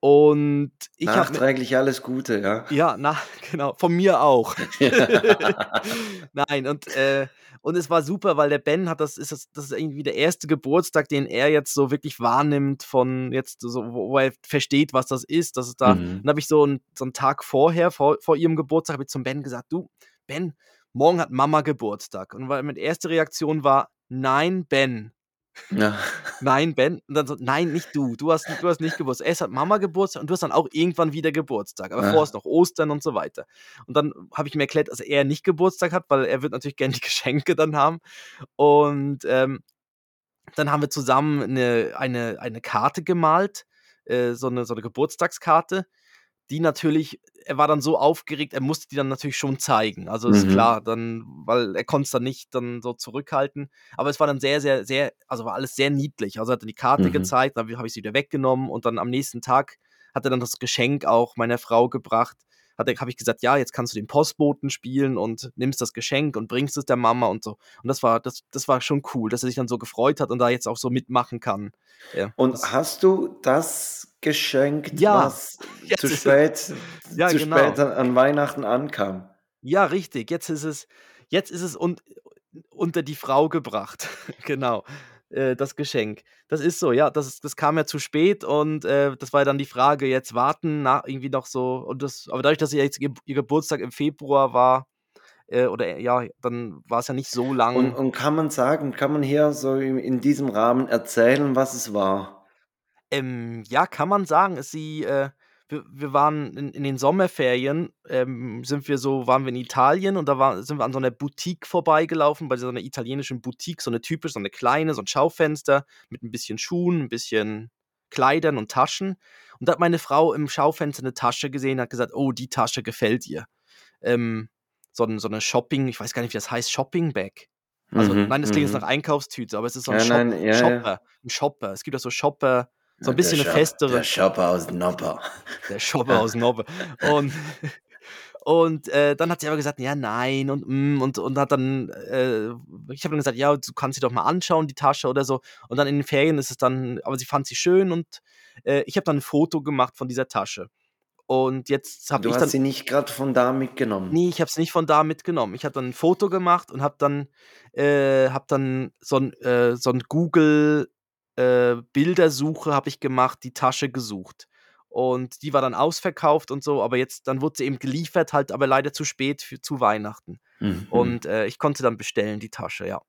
und ich. Nachträglich alles Gute, ja. Ja, na, [LAUGHS] genau, von mir auch. [LAUGHS] Nein, und, äh, und es war super, weil der Ben hat das, ist das, das ist irgendwie der erste Geburtstag, den er jetzt so wirklich wahrnimmt, von jetzt so, wo, wo er versteht, was das ist. Das ist da. Mhm. Dann habe ich so, ein, so einen Tag vorher, vor, vor ihrem Geburtstag, habe ich zum Ben gesagt: Du, Ben, morgen hat Mama Geburtstag. Und weil meine erste Reaktion war: Nein, Ben. Ja. Nein, Ben. Und dann so, nein, nicht du. Du hast, du hast nicht Geburtstag. Erst hat Mama Geburtstag und du hast dann auch irgendwann wieder Geburtstag. Aber Ja. vorher ist noch Ostern und so weiter. Und dann habe ich mir erklärt, dass er nicht Geburtstag hat, weil er wird natürlich gerne die [LAUGHS] Geschenke dann haben. Und ähm, dann haben wir zusammen eine, eine, eine Karte gemalt, äh, so, eine, so eine Geburtstagskarte, die natürlich, er war dann so aufgeregt, er musste die dann natürlich schon zeigen. Also ist Mhm. klar, dann, weil er konnte es dann nicht dann so zurückhalten. Aber es war dann sehr, sehr, sehr, also war alles sehr niedlich. Also er hat dann die Karte Mhm. gezeigt, dann habe ich sie wieder weggenommen und dann am nächsten Tag hat er dann das Geschenk auch meiner Frau gebracht. Habe ich gesagt, ja, jetzt kannst du den Postboten spielen und nimmst das Geschenk und bringst es der Mama und so. Und das war, das, das war schon cool, dass er sich dann so gefreut hat und da jetzt auch so mitmachen kann. Ja, Und hast du das geschenkt, ja, was [LAUGHS] jetzt zu spät, ja, zu genau. spät an, an Weihnachten ankam? Ja, richtig. Jetzt ist es, jetzt ist es und unter die Frau gebracht. [LAUGHS] genau. Äh, das Geschenk. Das ist so, ja, das, das kam ja zu spät und äh, das war ja dann die Frage, jetzt warten, na, irgendwie noch so. Und das, aber dadurch, dass jetzt ihr, ihr Geburtstag im Februar war, äh, oder ja, dann war es ja nicht so lang. Und, und kann man sagen, kann man hier so in, in diesem Rahmen erzählen, was es war? Ähm, ja, kann man sagen. Sie, äh, wir, wir waren in, in den Sommerferien, ähm, sind wir so, waren wir in Italien und da war, sind wir an so einer Boutique vorbeigelaufen, bei so einer italienischen Boutique, so eine typische, so eine kleine, so ein Schaufenster mit ein bisschen Schuhen, ein bisschen Kleidern und Taschen. Und da hat meine Frau im Schaufenster eine Tasche gesehen und hat gesagt, oh, die Tasche gefällt ihr. Ähm, so, ein, so eine Shopping, ich weiß gar nicht, wie das heißt, Shopping-Bag. Also, mhm, nein, das klingt jetzt mhm. nach Einkaufstüte, aber es ist so ein, ja, Shop, nein, ja, Shopper. Ja. Ein Shopper. Es gibt auch so Shopper, so ein bisschen eine festere. Der Shopper aus Nopper. Der Shopper aus Nopper. Und, und äh, dann hat sie aber gesagt, ja, nein, und, mm, und, und hat dann, äh, ich habe dann gesagt, ja, du kannst sie doch mal anschauen, die Tasche oder so. Und dann in den Ferien ist es dann, aber sie fand sie schön und äh, ich habe dann ein Foto gemacht von dieser Tasche. Und jetzt habe ich dann. Du hast sie nicht gerade von da mitgenommen. Nee, ich habe sie nicht von da mitgenommen. Ich habe dann ein Foto gemacht und habe dann, äh, hab dann so ein, äh, so ein Google äh, Bildersuche habe ich gemacht, die Tasche gesucht. Und die war dann ausverkauft und so, aber jetzt, dann wurde sie eben geliefert, halt aber leider zu spät für, zu Weihnachten. Mhm. Und äh, ich konnte dann bestellen, die Tasche, ja.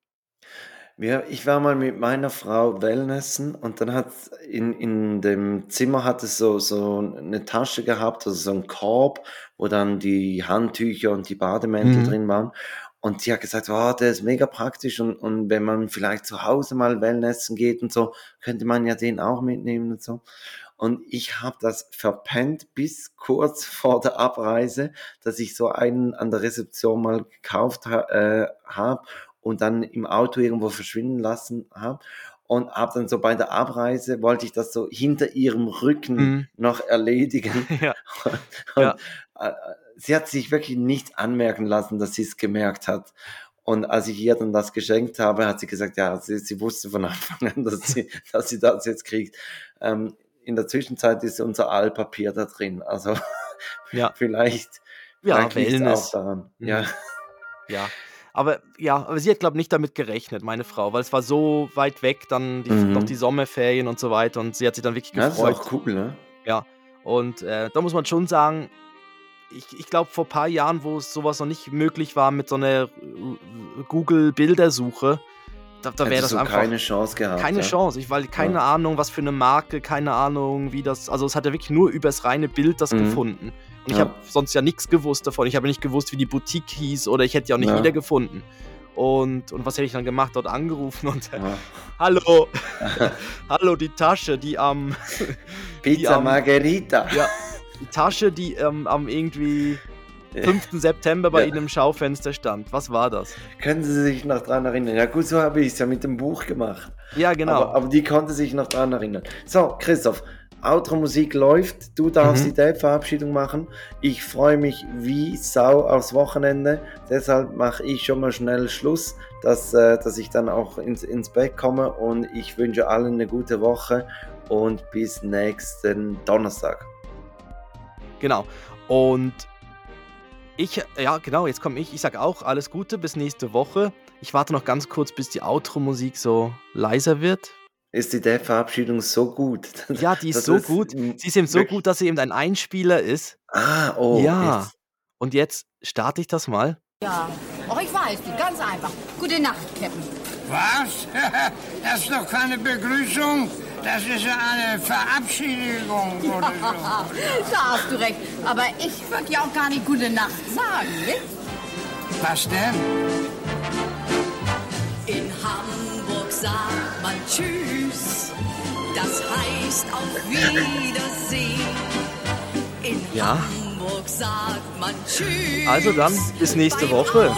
Ja, ich war mal mit meiner Frau Wellnessen und dann hat in, in dem Zimmer hat es so, so eine Tasche gehabt, also so ein Korb, wo dann die Handtücher und die Bademäntel mhm. drin waren. Und sie hat gesagt, oh, der ist mega praktisch und, und wenn man vielleicht zu Hause mal Wellnessen geht und so, könnte man ja den auch mitnehmen und so. Und ich habe das verpennt bis kurz [LAUGHS] vor der Abreise, dass ich so einen an der Rezeption mal gekauft ha äh, habe und dann im Auto irgendwo verschwinden lassen habe. Und habe dann so bei der Abreise, wollte ich das so hinter ihrem Rücken mhm. noch erledigen. [LAUGHS] Ja. [LAUGHS] Und, ja. Äh, sie hat sich wirklich nicht anmerken lassen, dass sie es gemerkt hat. Und als ich ihr dann das geschenkt habe, hat sie gesagt, ja, sie, sie wusste von [LAUGHS] Anfang an, dass sie, dass sie das jetzt kriegt. Ähm, in der Zwischenzeit ist unser Altpapier da drin. Also [LAUGHS] ja. vielleicht, ja, vielleicht auch daran. Mhm. Ja. ja. Aber ja, aber sie hat, glaube ich, nicht damit gerechnet, meine Frau, weil es war so weit weg, dann die, mhm. noch die Sommerferien und so weiter und sie hat sich dann wirklich gefreut. Ja, das ist auch cool, ne? Ja, und äh, da muss man schon sagen, ich, ich glaube, vor ein paar Jahren, wo es sowas noch nicht möglich war mit so einer äh, Google-Bildersuche, da, da wäre das einfach keine Chance gehabt. Keine ja? Chance, ich, weil keine ja. Ahnung, was für eine Marke, keine Ahnung, wie das. Also es hat ja wirklich nur übers reine Bild das mhm. gefunden. Und ich ja. habe sonst ja nichts gewusst davon. Ich habe nicht gewusst, wie die Boutique hieß oder ich hätte ja auch nicht wiedergefunden. Und, und was hätte ich dann gemacht? Dort angerufen und. [LAUGHS] Hallo, [LAUGHS] hallo, die Tasche, die am Pizza [LAUGHS] die am, Margherita. Ja, die Tasche, die ähm, am irgendwie 5. September bei ja. Ihnen im Schaufenster stand. Was war das? Können Sie sich noch daran erinnern? Ja gut, so habe ich es ja mit dem Buch gemacht. Ja, genau. Aber, aber die konnte sich noch daran erinnern. So, Christoph, Outro-Musik läuft. Du darfst mhm. die Date-Verabschiedung machen. Ich freue mich wie Sau aufs Wochenende. Deshalb mache ich schon mal schnell Schluss, dass, äh, dass ich dann auch ins, ins Bett komme. Und ich wünsche allen eine gute Woche und bis nächsten Donnerstag. Genau. Und ich, ja, genau, jetzt komme ich. Ich sage auch alles Gute bis nächste Woche. Ich warte noch ganz kurz, bis die Outro-Musik so leiser wird. Ist die Dev-Verabschiedung so gut? [LAUGHS] Ja, die ist so ist gut. Sie ist eben so gut, dass sie eben ein Einspieler ist. Ah, oh. Ja. Jetzt. Und jetzt starte ich das mal. Ja, oh, ich weiß, ganz einfach. Gute Nacht, Captain. Was? [LAUGHS] Das ist doch keine Begrüßung. Das ist ja eine Verabschiedigung oder so. [LAUGHS] da hast du recht. Aber ich würde ja auch gar nicht gute Nacht sagen, nicht? Was denn? In Hamburg sagt man Tschüss. Das heißt auf Wiedersehen. In ja. Hamburg sagt man Tschüss. Also dann, bis nächste Woche.